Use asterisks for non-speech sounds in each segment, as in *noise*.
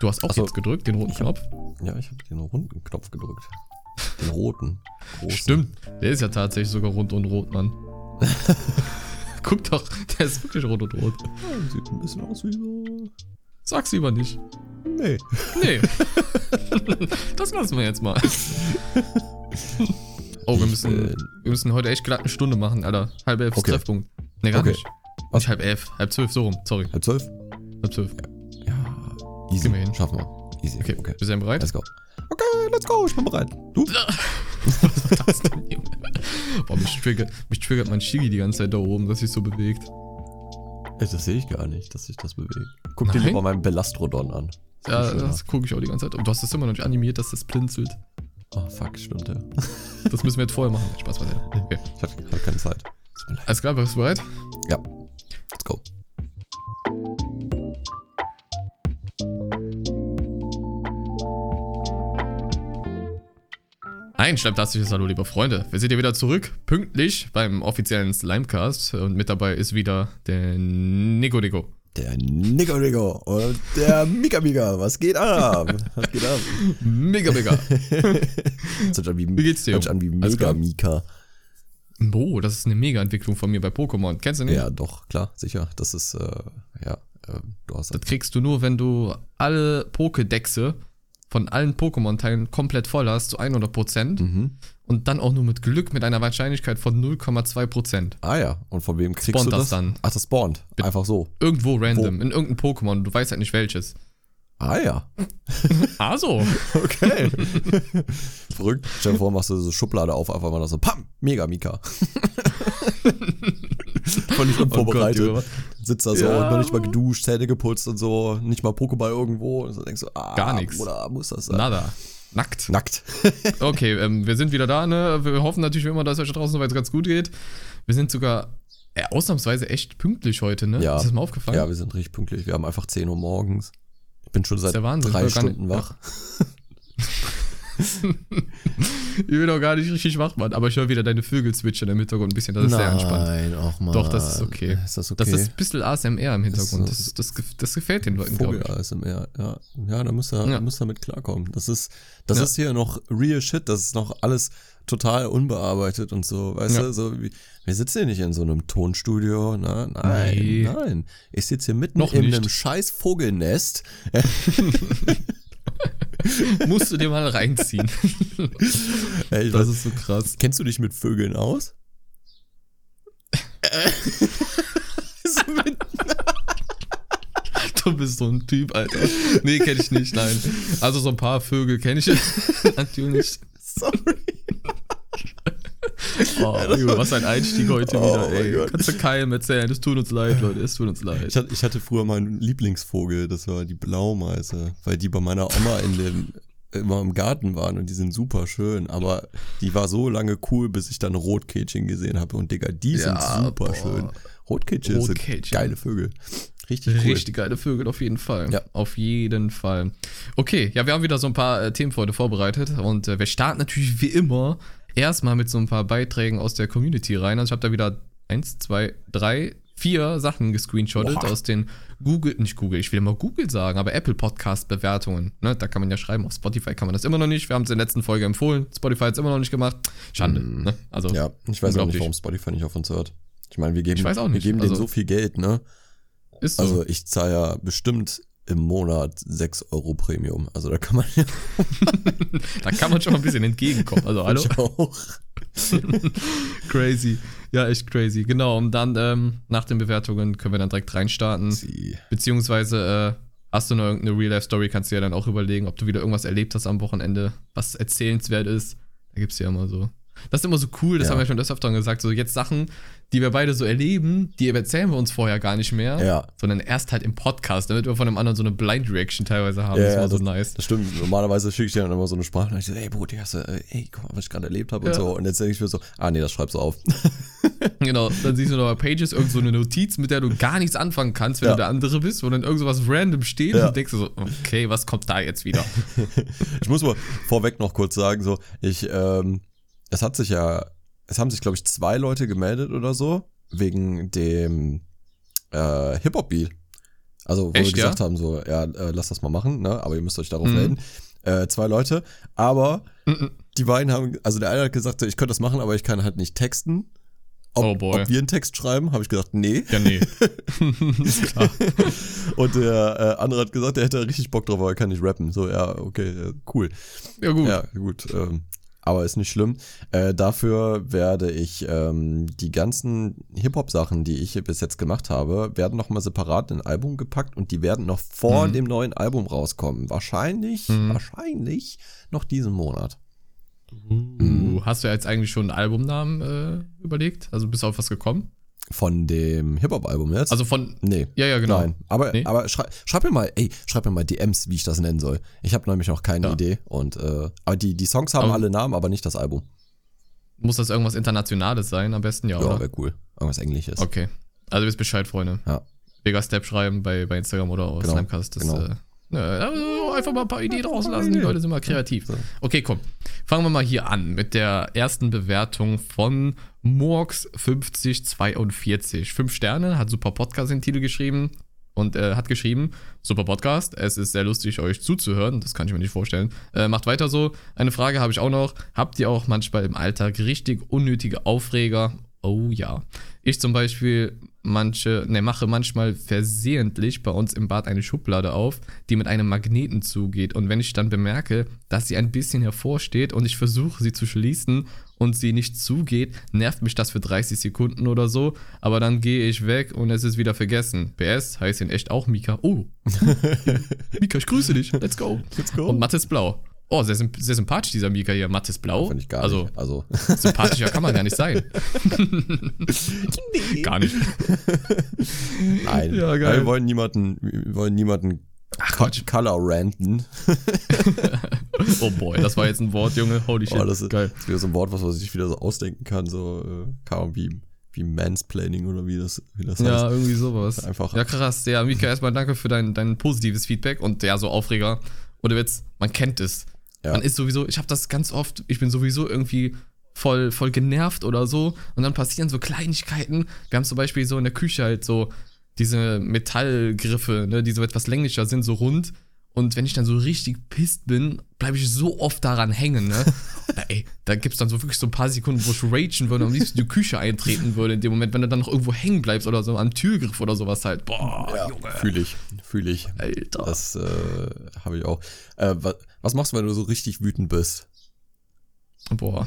Du hast auch so. jetzt gedrückt, den roten hab- Knopf. Ja, ich habe den runden Knopf gedrückt. Den roten. großen. Stimmt, der ist ja tatsächlich sogar rund und rot, Mann. *laughs* Guck doch, der ist wirklich rot und rot. Ja, sieht ein bisschen aus wie so. Sag's lieber nicht. Nee. Nee. *laughs* *laughs* das lassen wir jetzt mal. Oh, wir müssen, bin- wir müssen heute echt glatt eine Stunde machen, Alter. Halb elf Okay. Treffpunkt. Nee, gar Okay. nicht. Nicht halb elf, halb zwölf, so rum. Sorry, Halb zwölf? halb zwölf. Ja. Easy. Gehen wir hin. Schaffen wir. Easy. Okay, okay. bist du bereit? Let's go. Okay, let's go. Ich bin bereit. Du? *laughs* Was war das denn? Boah, mich triggert, mich triggert mein Shigi die ganze Zeit da oben, dass sich so bewegt. Ey, Das sehe ich gar nicht, dass sich das bewegt. Guck dir Nein? lieber meinen Belastrodon an. Das Ja, schöner. das gucke ich auch die ganze Zeit. Und du hast es immer noch nicht animiert, dass das blinzelt. Oh, fuck, stimmt ja. *laughs* Das müssen wir jetzt vorher machen. Spaß beiseite. Okay. Ich hatte keine Zeit. Alles klar, bist du bereit? Ja. Let's go. Ein schlepptastiges Hallo, liebe Freunde. Wir sind hier wieder zurück, pünktlich beim offiziellen Slimecast. Und mit dabei ist wieder der Nico Nico. Der Nico Nico und der Mika Mika. Was geht ab? Was geht ab? Mega, mega. Das *laughs* hört sich an wie, Wie geht's dir? hört an wie Mega? Mika. Boah, das ist eine Mega-Entwicklung von mir bei Pokémon. Kennst du nicht? Ja, doch, klar, sicher. Das ist, äh, ja, äh, du hast Das kriegst du nur, wenn du alle Pokédexe von allen Pokémon-Teilen komplett voll hast, zu 100%. Mhm. Und dann auch nur mit Glück mit einer Wahrscheinlichkeit von 0,2%. Ah ja, und von wem kriegst Spawnt du das das? dann? Ach, das spawnt. Einfach so. Irgendwo random, in irgendeinem Pokémon, du weißt halt nicht welches. Ah ja. Ah *laughs* *laughs* so. Okay. *laughs* Verrückt. Stell dir vor, machst du so Schublade auf, einfach mal so, pam, Mega Mika. *laughs* Völlig unvorbereitet. Junge. Sitzt da so Ja. noch nicht mal geduscht, Zähne geputzt und so, nicht mal Pokéball irgendwo. Und so denkst du, ah, Gar. Oder muss das sein? Nada. Nackt. Nackt. *laughs* Okay, ähm, wir sind wieder da, ne? Wir hoffen natürlich wie immer, dass es euch da draußen soweit ganz gut geht. Wir sind sogar äh, ausnahmsweise echt pünktlich heute, ne? Ja. Ist das mal aufgefallen? Ja, wir sind richtig pünktlich. Wir haben einfach 10 Uhr morgens. Ich bin schon seit Wahnsinn. drei Stunden wach. *laughs* *laughs* Ich bin auch gar nicht richtig wach, Mann. Aber ich höre wieder deine Vögel zwitschern im Hintergrund ein bisschen. Das ist sehr entspannt. Nein, auch mal. Doch, das ist okay. Ist das okay? Das ist ein bisschen ASMR im Hintergrund. Das Das, das, gefällt den Leuten, glaube ich. ASMR, ja. Ja, da muss er, Ja. muss damit klarkommen. Das ist, das Ja. ist hier noch real shit, das ist noch alles total unbearbeitet und so, weißt Ja. du, so wie, wir sitzen hier nicht in so einem Tonstudio, na, nein, Nee. nein. Ich sitze hier mitten Noch in nicht. einem scheiß Vogelnest. *laughs* *laughs* *laughs* Musst du dir mal reinziehen. *laughs* Ey, Das ist so krass. kennst du dich mit Vögeln aus? *laughs* Du bist so ein Typ, Alter. Nee, kenne ich nicht, nein. Also so ein paar Vögel kenne ich natürlich. Sorry. Oh, *laughs* Junge, was ein Einstieg heute Oh wieder, ey. Kannst du keinem erzählen. Es tut uns leid, Leute. Es tut uns leid. Ich hatte, ich hatte früher meinen Lieblingsvogel, das war die Blaumeise, weil die bei meiner Oma in dem immer im Garten waren und die sind super schön, aber die war so lange cool, bis ich dann Rotkehlchen gesehen habe und Digga, die sind Ja, super boah. schön. Rotkehlchen sind Rotkehlchen. geile Vögel. Richtig cool. Richtig geile Vögel, auf jeden Fall. Ja. Auf jeden Fall. Okay, ja, wir haben wieder so ein paar äh, Themen für heute vorbereitet und äh, wir starten natürlich wie immer erstmal mit so ein paar Beiträgen aus der Community rein. Also ich habe da wieder eins, zwei, drei, vier Sachen gescreenshottet Boah. aus den Google, nicht Google, ich will immer Google sagen, aber Apple Podcast Bewertungen. Ne? Da kann man ja schreiben, auf Spotify kann man das immer noch nicht. Wir haben es in der letzten Folge empfohlen. Spotify hat es immer noch nicht gemacht. Schande. Ne? Also, Mm. Ja, ich weiß auch nicht, warum Spotify nicht auf uns hört. Ich meine, wir geben, wir geben denen Also- so viel Geld, ne? ist so. Also ich zahle ja bestimmt im Monat 6 Euro Premium. Also da kann man ja *laughs* da kann man schon mal ein bisschen entgegenkommen. Also, hallo? *laughs* auch. *laughs* Crazy. Ja, echt crazy. Genau. Und dann ähm, nach den Bewertungen können wir dann direkt reinstarten. Sie. Beziehungsweise äh, hast du noch irgendeine Real-Life-Story, kannst du ja dann auch überlegen, ob du wieder irgendwas erlebt hast am Wochenende, was erzählenswert ist. Da gibt's ja immer so. Das ist immer so cool, das Ja. haben wir schon des Öfteren gesagt. So jetzt Sachen, die wir beide so erleben, die erzählen wir uns vorher gar nicht mehr, Ja. sondern erst halt im Podcast, damit wir von einem anderen so eine Blind-Reaction teilweise haben. Ja, das war so nice. Das stimmt. Normalerweise schicke ich dir dann immer so eine Sprache und ich so, ey Bro, die hast du, äh, ey, guck mal, was ich gerade erlebt habe und so. Und jetzt denke ich mir so, ah nee, das schreibst du auf. *laughs* Genau, dann siehst du noch bei Pages irgend so eine Notiz, mit der du gar nichts anfangen kannst, wenn du der andere bist, wo dann irgend so was random steht und denkst du so, okay, was kommt da jetzt wieder? *laughs* Ich muss mal vorweg noch kurz sagen, so, ich, ähm, es hat sich ja, es haben sich, glaube ich, zwei Leute gemeldet oder so, wegen dem äh, Hip-Hop-Beat. Also, wo Echt, wir gesagt ja? haben, so, ja, äh, lasst das mal machen, ne? Aber ihr müsst euch darauf Mhm. melden. Äh, zwei Leute. Aber Mhm. die beiden haben, also der eine hat gesagt, so, ich könnte das machen, aber ich kann halt nicht texten. Ob, Oh boy. ob wir einen Text schreiben, habe ich gesagt, nee. Ja, nee. *laughs* Und der äh, andere hat gesagt, er hätte richtig Bock drauf, aber er kann nicht rappen. So, ja, okay, äh, cool. Ja, gut. Ja, gut. Ähm, aber ist nicht schlimm. Äh, dafür werde ich ähm, die ganzen Hip-Hop-Sachen, die ich bis jetzt gemacht habe, werden nochmal separat in ein Album gepackt und die werden noch vor Mhm. dem neuen Album rauskommen. Wahrscheinlich, Mhm. wahrscheinlich noch diesen Monat. Uh, hast du jetzt eigentlich schon einen Albumnamen äh, überlegt? Also bist du auf was gekommen? Von dem Hip-Hop-Album jetzt? Also von. nee. Ja, ja, genau. Nein, aber, Nee? aber schrei, schreib mir mal, ey, schreib mir mal DMs, wie ich das nennen soll. Ich habe nämlich noch keine Ja. Idee. Und äh, aber die, die Songs haben Aber- alle Namen, aber nicht das Album. Muss das irgendwas Internationales sein? Am besten ja, Ja, oder? wäre cool. Irgendwas Englisches. Okay. Also wisst Bescheid, Freunde. Ja. Mega Step schreiben bei, bei Instagram oder auf Genau, Slimecast. Das, genau. äh, ne, also einfach mal ein paar Ideen rauslassen. Die Leute sind mal kreativ. So. Okay, komm. Fangen wir mal hier an mit der ersten Bewertung von Morgs5042. Fünf Sterne, hat super Podcast den Titel geschrieben und äh, hat geschrieben, super Podcast, es ist sehr lustig, euch zuzuhören, das kann ich mir nicht vorstellen. Äh, macht weiter so. Eine Frage habe ich auch noch. Habt ihr auch manchmal im Alltag richtig unnötige Aufreger? Oh ja. Ich zum Beispiel manche, ne, mache manchmal versehentlich bei uns im Bad eine Schublade auf, die mit einem Magneten zugeht. Und wenn ich dann bemerke, dass sie ein bisschen hervorsteht und ich versuche sie zu schließen und sie nicht zugeht, nervt mich das für 30 Sekunden oder so. Aber dann gehe ich weg und es ist wieder vergessen. PS heißt in echt auch Mika. Oh, *laughs* Mika, ich grüße dich. Let's go. Let's go. Und Matt ist blau. Oh, sehr, sehr sympathisch, dieser Mika hier. Matt ist blau. Finde ich gar also, nicht. Also, *laughs* sympathischer kann man gar nicht sein. *laughs* gar nicht. nein. Ja, geil. Wir wollen niemanden, wir wollen niemanden Ach, Co- Quatsch. Color ranten. *laughs* Oh boy, das war jetzt ein Wort, Junge. Holy shit. Oh, das ist, geil. das ist wieder so ein Wort, was man sich wieder so ausdenken kann, so, äh, Ahnung, wie, wie Mansplaining oder wie das, wie das Ja, heißt. irgendwie sowas. Einfach. Ja, krass. Ja, Mika, erstmal danke für dein, dein positives Feedback und ja, so Aufreger. Oder Witz, man kennt es. Ja. Man ist sowieso, ich habe das ganz oft, ich bin sowieso irgendwie voll, voll genervt oder so und dann passieren so Kleinigkeiten. Wir haben zum Beispiel so in der Küche halt so diese Metallgriffe, ne, die so etwas länglicher sind, so rund. Und wenn ich dann so richtig pisst bin, bleibe ich so oft daran hängen, ne? *laughs* Da, ey, da gibt's dann so wirklich so ein paar Sekunden, wo ich ragen würde und am liebsten in die Küche eintreten würde in dem Moment, wenn du dann noch irgendwo hängen bleibst oder so am Türgriff oder sowas halt. Boah, Ja, Junge. fühle ich, fühle ich. Alter. Das äh, habe ich auch. Äh, was, was machst du, wenn du so richtig wütend bist? Boah.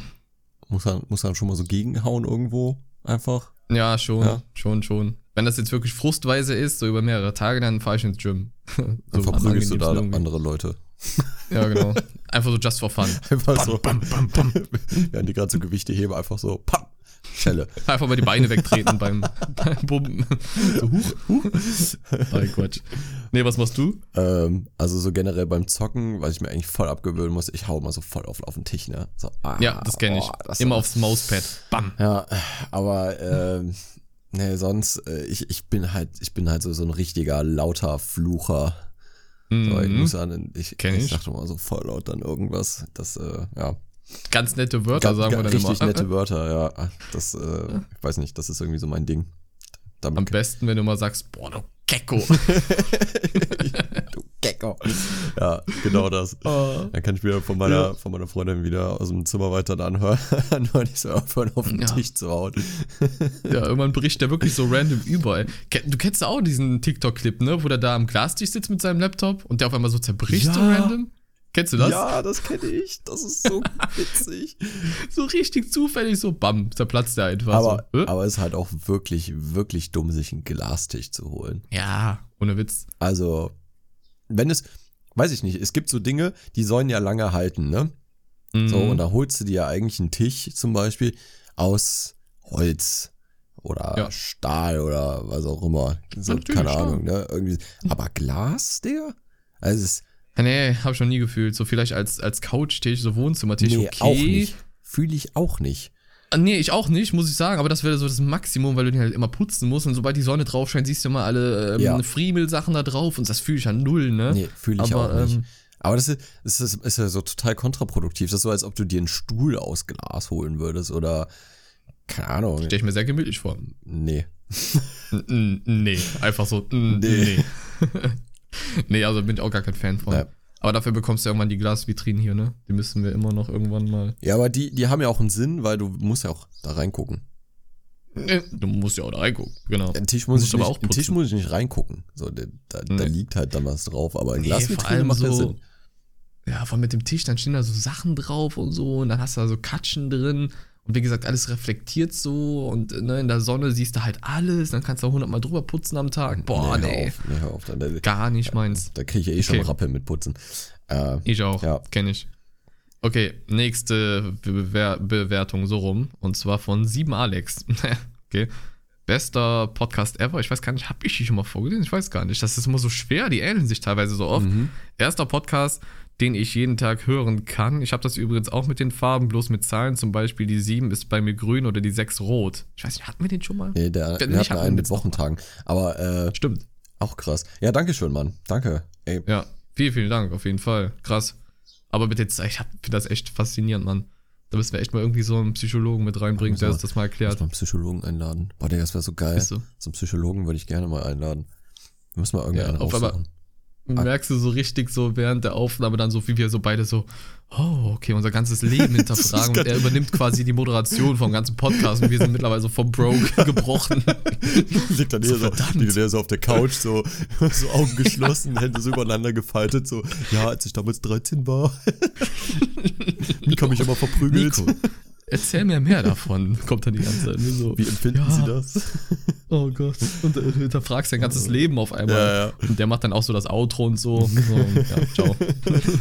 Muss dann, muss dann schon mal so gegenhauen irgendwo? Einfach? Ja, schon, Ja. schon, schon. Wenn das jetzt wirklich frustweise ist, so über mehrere Tage, dann fahre ich ins Gym. *laughs* Dann so verprügelst du da irgendwie. andere Leute. *laughs* Ja, genau. Einfach so just for fun. *laughs* Einfach so. Während die gerade so Gewichte heben, einfach so, pam, Schelle. Einfach mal die Beine wegtreten beim, beim Bumpen. So, huch, huch. Nein, Quatsch. Nee, was machst du? Ähm, also so generell beim Zocken, weil ich mir eigentlich voll abgewöhnen muss, ich hau mal so voll auf, auf den Tisch, ne? So, ah, Ja, das kenne ich. oh, Immer aufs Mauspad. Bam. Ja, aber ähm, nee, sonst, äh, ich, ich bin halt, ich bin halt so, so ein richtiger lauter Flucher. So, ich Mhm. muss an, ich, ich ich. dachte mal so voll laut dann irgendwas. Das, äh, ja. Ganz nette Wörter sagen wir dann richtig immer. nette Wörter, ja. Das, äh, ich weiß nicht, das ist irgendwie so mein Ding. Am Damit besten, wenn du mal sagst, boah, du Gecko. *laughs* du Gecko. Ja, genau das. Oh. Dann kann ich mir von meiner, von meiner Freundin wieder aus dem Zimmer weiter dann anhören, anhören ich so aufhören, auf den Ja. Tisch zu hauen. Ja, irgendwann bricht der wirklich so random überall. Du kennst auch diesen TikTok-Clip, ne? Wo der da am Glastisch sitzt mit seinem Laptop und der auf einmal so zerbricht, so Ja. random. Kennst du das? Ja, das kenne ich. Das ist so *laughs* witzig. So richtig zufällig, so bam, zerplatzt der einfach. aber, so. Äh? aber es ist halt auch wirklich, wirklich dumm, sich einen Glastisch zu holen. Ja, ohne Witz. Also, wenn es, weiß ich nicht, es gibt so Dinge, die sollen ja lange halten, ne? So, Mhm. und da holst du dir ja eigentlich einen Tisch zum Beispiel aus Holz oder Ja. Stahl oder was auch immer. So, keine. Ahnung, ne? Irgendwie. Aber Glas, Digga? Also, es ist, nee, hab ich noch nie gefühlt. So vielleicht als, als Couchtisch, so Wohnzimmertisch, nee, okay. auch nicht. Fühle ich auch nicht. Ah, Nee, ich auch nicht, muss ich sagen, aber das wäre so das Maximum, weil du den halt immer putzen musst und sobald die Sonne drauf scheint, siehst du immer alle ähm, Ja. Friemelsachen da drauf und das fühle ich an null, ne? Nee, fühle ich aber, auch nicht. ähm, Aber das ist, das ist, ist ja so total kontraproduktiv. Das ist so, als ob du dir einen Stuhl aus Glas holen würdest oder, keine Ahnung. Stell ich mir sehr gemütlich vor. Nee. Nee, einfach so. Nee. Nee. *laughs* *laughs* nee, also bin ich auch gar kein Fan von. Ja. Aber dafür bekommst du ja irgendwann die Glasvitrinen hier, ne? Die müssen wir immer noch irgendwann mal. Ja, aber die, die haben ja auch einen Sinn, weil du musst ja auch da reingucken. Äh, Du musst ja auch da reingucken, genau. Den Tisch muss, ich aber nicht, auch den Tisch muss ich nicht reingucken. So, da, da, da Nee. liegt halt dann was drauf, aber ein Nee, Glasvitrine macht ja so- Sinn. Ja, vor allem mit dem Tisch, dann stehen da so Sachen drauf und so und dann hast du da so Katschen drin und wie gesagt, alles reflektiert so und ne, in der Sonne siehst du halt alles, dann kannst du auch hundertmal drüber putzen am Tag. Boah, nee, nee, auf, nee, auf. Da, da, gar nicht meins. da kriege ich ja eh schon Okay. Rappel mit Putzen. Äh, Ich auch, Ja. kenne ich. Okay, nächste Bewer Bewertung so rum und zwar von 7 Alex. *laughs* okay. Bester Podcast ever. Ich weiß gar nicht, habe ich die schon mal vorgelesen? Ich weiß gar nicht. Das ist immer so schwer, die ähneln sich teilweise so oft. Mhm. Erster Podcast, den ich jeden Tag hören kann. Ich habe das übrigens auch mit den Farben, bloß mit Zahlen. Zum Beispiel die 7 ist bei mir grün oder die 6 rot. Ich weiß nicht, hatten wir den schon mal? nee, der, wir nicht hatten einen mit Wochentagen. Aber äh, Stimmt. auch krass. Ja, danke schön, Mann. Danke. Ey, Ja, vielen, vielen Dank, auf jeden Fall. Krass. Aber mit den Zahlen, ich finde das echt faszinierend, Mann. Da müssen wir echt mal irgendwie so einen Psychologen mit reinbringen, der uns das mal muss erklärt. mal einen Psychologen einladen. Boah, Digga, das wäre so geil. So. So einen Psychologen würde ich gerne mal einladen. Wir müssen mal Ja, irgendeinen auf einmal- raussuchen. Merkst du so richtig so während der Aufnahme dann so, wie wir so beide so, oh, okay, unser ganzes Leben *laughs* hinterfragen und er übernimmt quasi die Moderation vom ganzen Podcast und wir sind mittlerweile so vom Broke *laughs* gebrochen. Liegt dann So, hier so, liegt dann so auf der Couch, so, *laughs* so Augen geschlossen, Hände so übereinander gefaltet, so, ja, als ich damals 13 war. Mika mich immer verprügelt. Nico, erzähl mir mehr davon, *laughs* kommt dann die ganze Zeit. Nur so, Wie empfinden Ja. Sie das? *laughs* oh Gott. Und du hinterfragst dein ganzes Leben auf einmal. Ja, ja. Und der macht dann auch so das Outro und so. *laughs* so ja, ciao.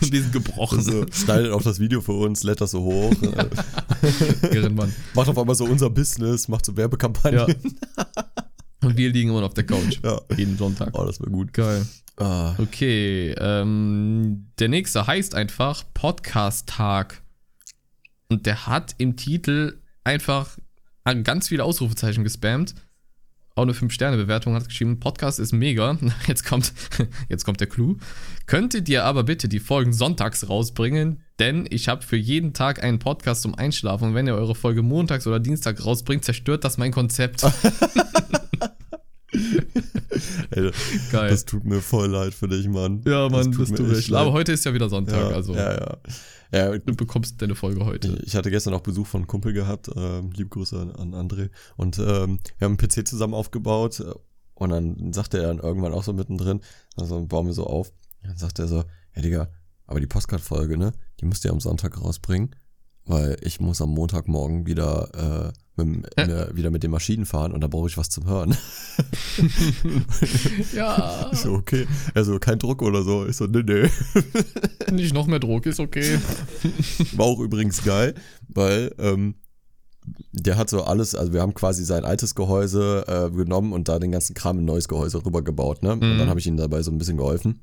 Die sind gebrochen. So, schneidet auch das Video für uns, lädt das so hoch. äh, Irrenmann. macht auf einmal so unser Business, macht so Werbekampagnen. Und wir liegen immer noch auf der Couch. Ja. Jeden Sonntag. Oh, das wäre gut. Geil. Ah, Okay, ähm, der nächste heißt einfach Podcast-Tag. Und der hat im Titel einfach an ganz viele Ausrufezeichen gespammt. Auch eine 5-Sterne-Bewertung hat geschrieben, Podcast ist mega. *laughs* Jetzt kommt, *laughs* jetzt kommt der Clou. Könntet ihr aber bitte die Folgen sonntags rausbringen, denn ich habe für jeden Tag einen Podcast zum Einschlafen und wenn ihr eure Folge montags oder Dienstag rausbringt, zerstört das mein Konzept. *laughs* ey, Geil. das tut mir voll leid für dich, Mann. ja, Mann, das mir tut mir echt echt leid. Aber heute ist ja wieder Sonntag, ja, also ja, ja. Ja du bekommst deine Folge heute. Ich hatte gestern auch Besuch von einem Kumpel gehabt, ähm, liebe Grüße an, an André. Und ähm, wir haben einen PC zusammen aufgebaut äh, und dann sagte er dann irgendwann auch so mittendrin, also bauen wir so auf, dann sagt er so, ja Digga, aber die Postcard-Folge, ne, die müsst ihr am Sonntag rausbringen, weil ich muss am Montagmorgen wieder, äh, mit, ne, wieder mit den Maschinen fahren und da brauche ich was zum Hören. *laughs* Ja, *laughs* Ich so, okay. Also kein Druck oder so. Ich so, nee, nee. *laughs* nicht noch mehr Druck, ist okay. War auch übrigens geil, weil ähm, der hat so alles, also wir haben quasi sein altes Gehäuse äh, genommen und da den ganzen Kram in neues Gehäuse rübergebaut, ne? Und Mhm. dann habe ich ihm dabei so ein bisschen geholfen.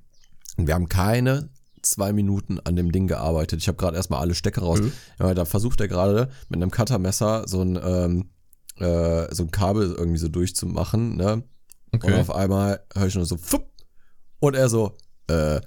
Und wir haben keine zwei Minuten an dem Ding gearbeitet. Ich habe gerade erstmal alle Stecker raus. Mhm. Ja, da versucht er gerade mit einem Cuttermesser so ein, ähm, äh, so ein Kabel irgendwie so durchzumachen, ne? Und Okay. auf einmal höre ich nur so, fupp, und er so, äh,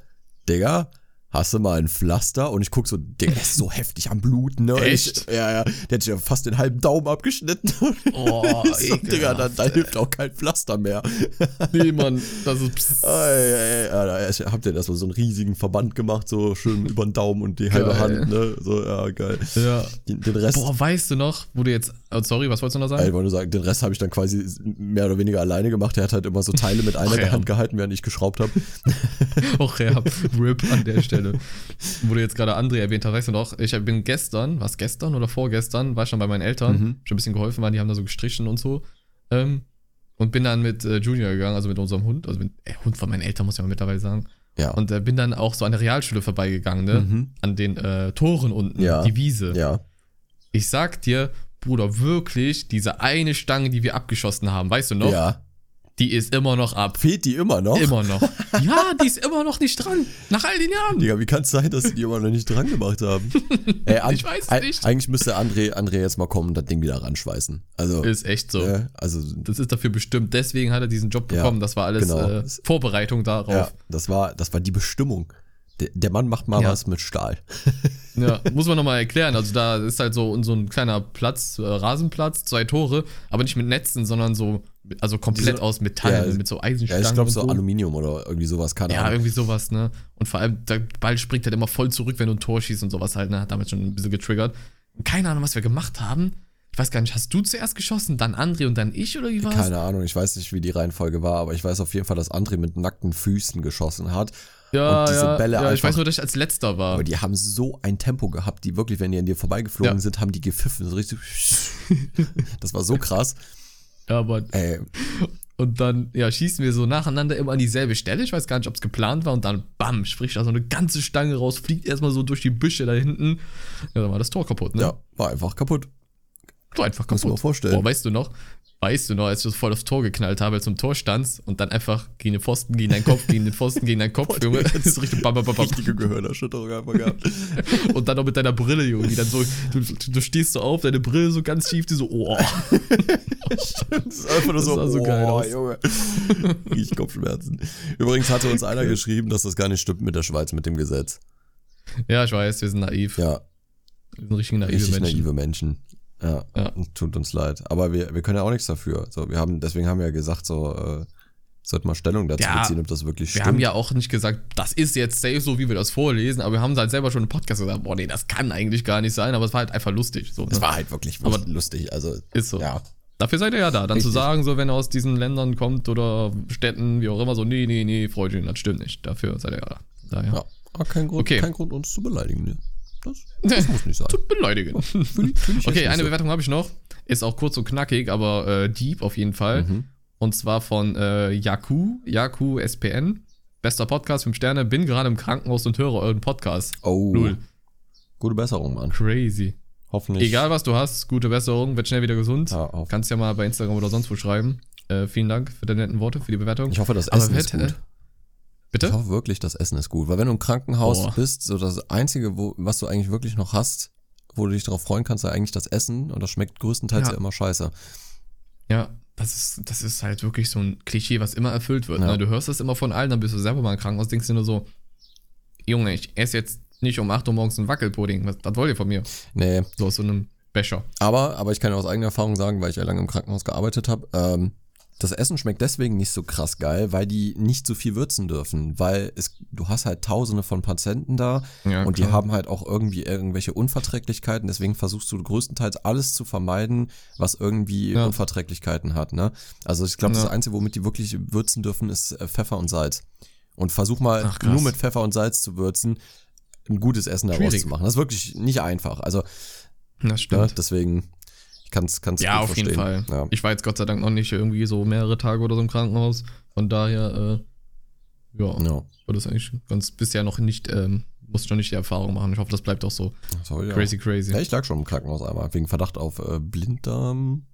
Digga, hast du mal ein Pflaster? Und ich guck so, Digga, der ist so heftig am Bluten, ne? Echt? Ich, ja, ja, der hat sich ja fast den halben Daumen abgeschnitten. *laughs* Oh, so, Digga, da, da hilft auch kein Pflaster mehr. *laughs* Nee, Mann, das ist. Ey, ey, ey, Alter, ich hab den erstmal so einen riesigen Verband gemacht, so schön über den Daumen und die halbe Geil. Hand, ne? So, ja, geil. Ja. Den, den Rest, Boah, weißt du noch, wo du jetzt. Oh, sorry, was wolltest du noch ich sagen? wollte nur sagen, den Rest habe ich dann quasi mehr oder weniger alleine gemacht. Er hat halt immer so Teile mit einer ja. Hand gehalten, während ich geschraubt habe. *laughs* Och ja, RIP an der Stelle. Wo du jetzt gerade André erwähnt hast, weißt du noch, ich bin gestern, was gestern oder vorgestern, war ich schon bei meinen Eltern, Mhm. schon ein bisschen geholfen, weil die haben da so gestrichen und so. Ähm, und bin dann mit äh, Junior gegangen, also mit unserem Hund, also mit äh, Hund von meinen Eltern, muss ich mal mittlerweile sagen. Ja. Und äh, bin dann auch so an der Realschule vorbeigegangen, ne? Mhm. An den äh, Toren unten, Ja. die Wiese. ja. Ich sag dir, Bruder, wirklich, diese eine Stange, die wir abgeschossen haben, weißt du noch? Ja. Die ist immer noch ab. Fehlt die immer noch? Immer noch. Ja, die ist immer noch nicht dran. Nach all den Jahren. Digga, wie kann es sein, dass sie die immer noch nicht dran gemacht haben? *laughs* Ey, Ich weiß es nicht. Eigentlich müsste André, André jetzt mal kommen und das Ding wieder ranschweißen. Also, Ist echt so. äh, also Das ist dafür bestimmt. Deswegen hat er diesen Job Ja, bekommen. das war alles genau. äh, Vorbereitung darauf. ja, das war, das war die Bestimmung. Der, der Mann macht mal Ja. was mit Stahl. *laughs* Ja, muss man nochmal erklären. Also da ist halt so, so ein kleiner Platz, äh, Rasenplatz, zwei Tore, aber nicht mit Netzen, sondern so Also komplett Diese- aus Metall, Ja, mit so Ja, Eisenstangen. ich glaube und so Aluminium oder irgendwie sowas, keine Ja, Ahnung. irgendwie sowas, ne? Und vor allem, der Ball springt halt immer voll zurück, wenn du ein Tor schießt und sowas halt, ne? Hat damit schon ein bisschen getriggert. Und keine Ahnung, was wir gemacht haben. Ich weiß gar nicht, hast du zuerst geschossen, dann André und dann ich oder wie war's? Keine Ahnung, ich weiß nicht, wie die Reihenfolge war, aber ich weiß auf jeden Fall, dass André mit nackten Füßen geschossen hat. Ja, und diese ja, Bälle ja, ich einfach- weiß nur, dass ich als letzter war. Aber die haben so ein Tempo gehabt, die wirklich, wenn die an dir vorbeigeflogen Ja. sind, haben die gepfiffen. So richtig. *laughs* das war so krass. Ja, aber Ey, Und dann, ja, schießen wir so nacheinander immer an dieselbe Stelle. Ich weiß gar nicht, ob es geplant war. Und dann, bam, spricht da so eine ganze Stange raus, fliegt erstmal so durch die Büsche da hinten. Ja, dann war das Tor kaputt, ne? ja, war einfach kaputt. So einfach Muss man kaputt. vorstellen. Boah, weißt du noch? Weißt du noch, als ich so voll aufs Tor geknallt habe, zum Tor standst und dann einfach gegen den Pfosten, gegen deinen Kopf, gegen den Pfosten, gegen deinen Kopf, Junge. Das ist richtig bam, bam, bam, bam. Richtige Gehirnerschütterung einfach gehabt. *laughs* Und dann noch mit deiner Brille, Junge, die dann so, du, du stehst so auf, deine Brille so ganz schief, die so, oh. *laughs* das ist einfach nur Das so, so oh, geil aus. Junge. Riech Kopfschmerzen. Übrigens hatte uns einer geschrieben, dass das gar nicht stimmt mit der Schweiz, mit dem Gesetz. Ja, ich weiß, wir sind naiv. Ja, Wir sind richtig naive richtig Menschen. naive Menschen. Ja, Ja. tut uns leid. Aber wir, wir können ja auch nichts dafür. So, wir haben, deswegen haben wir ja gesagt, so, äh, sollten mal Stellung dazu Ja, beziehen, ob das wirklich Wir stimmt. haben ja auch nicht gesagt, das ist jetzt safe so, wie wir das vorlesen, aber wir haben halt selber schon im Podcast gesagt, boah, nee, das kann eigentlich gar nicht sein, aber es war halt einfach lustig. So, es ne? war halt wirklich Aber- lustig. Also, ist so. ja. Dafür seid ihr ja da, dann zu Richtig. sagen, so, wenn er aus diesen Ländern kommt oder Städten, wie auch immer, so, nee, nee, nee, Freundchen, das stimmt nicht. Dafür seid ihr ja da. Daher. Ja, aber kein Grund, Okay. kein Grund, uns zu beleidigen. Ne? Das, das muss nicht sein. Zu beleidigen. *laughs* Ich jetzt Okay, eine so. Bewertung habe ich noch. Ist auch kurz und knackig, aber äh, deep auf jeden Fall. Mhm. Und zwar von äh, Yaku, Yaku SPN. Bester Podcast, 5 Sterne. Bin gerade im Krankenhaus und höre euren Podcast. Oh, Null. gute Besserung, Mann. Crazy. Hoffentlich. Egal was du hast, gute Besserung, wird schnell wieder gesund. Ja. Kannst ja mal bei Instagram oder sonst wo schreiben. Äh, vielen Dank für deine netten Worte, für die Bewertung. Ich hoffe, das Aber Essen ist hätte- gut. Bitte? Ich hoffe wirklich, das Essen ist gut. Weil wenn du im Krankenhaus Boah. bist, so das Einzige, wo, was du eigentlich wirklich noch hast, wo du dich darauf freuen kannst, ist eigentlich das Essen. Und das schmeckt größtenteils ja, Ja. immer scheiße. Ja, das ist, das ist halt wirklich so ein Klischee, was immer erfüllt wird. Ja. Ne? Du hörst das immer von allen, dann bist du selber mal im Krankenhaus, denkst dir nur so, Junge, ich esse jetzt nicht um 8 Uhr morgens einen Wackelpudding. Was, was wollt ihr von mir? Nee, So aus so einem Becher. aber, aber ich kann ja aus eigener Erfahrung sagen, weil ich ja lange im Krankenhaus gearbeitet habe, ähm, das Essen schmeckt deswegen nicht so krass geil, weil die nicht so viel würzen dürfen. Weil es, du hast halt tausende von Patienten da Ja, und die klar. haben halt auch irgendwie irgendwelche Unverträglichkeiten. Deswegen versuchst du größtenteils alles zu vermeiden, was irgendwie Ja. Unverträglichkeiten hat. Ne? Also ich glaube, Ja. das Einzige, womit die wirklich würzen dürfen, ist äh, Pfeffer und Salz. Und versuch mal Ach, nur mit Pfeffer und Salz zu würzen, ein gutes Essen daraus Schwierig. zu machen. Das ist wirklich nicht einfach. Also Das ne, stimmt. deswegen, ich kann es ganz Ja, auf jeden Fall. Ja. Ich war jetzt Gott sei Dank noch nicht irgendwie so mehrere Tage oder so im Krankenhaus. Von daher, äh, ja, Ja. war das eigentlich ganz bisher noch nicht, ähm, musste noch nicht die Erfahrung machen. Ich hoffe, das bleibt auch so. Sorry, ja. Crazy, crazy. Ja, ich lag schon im Krankenhaus einmal, wegen Verdacht auf äh, Blinddarm.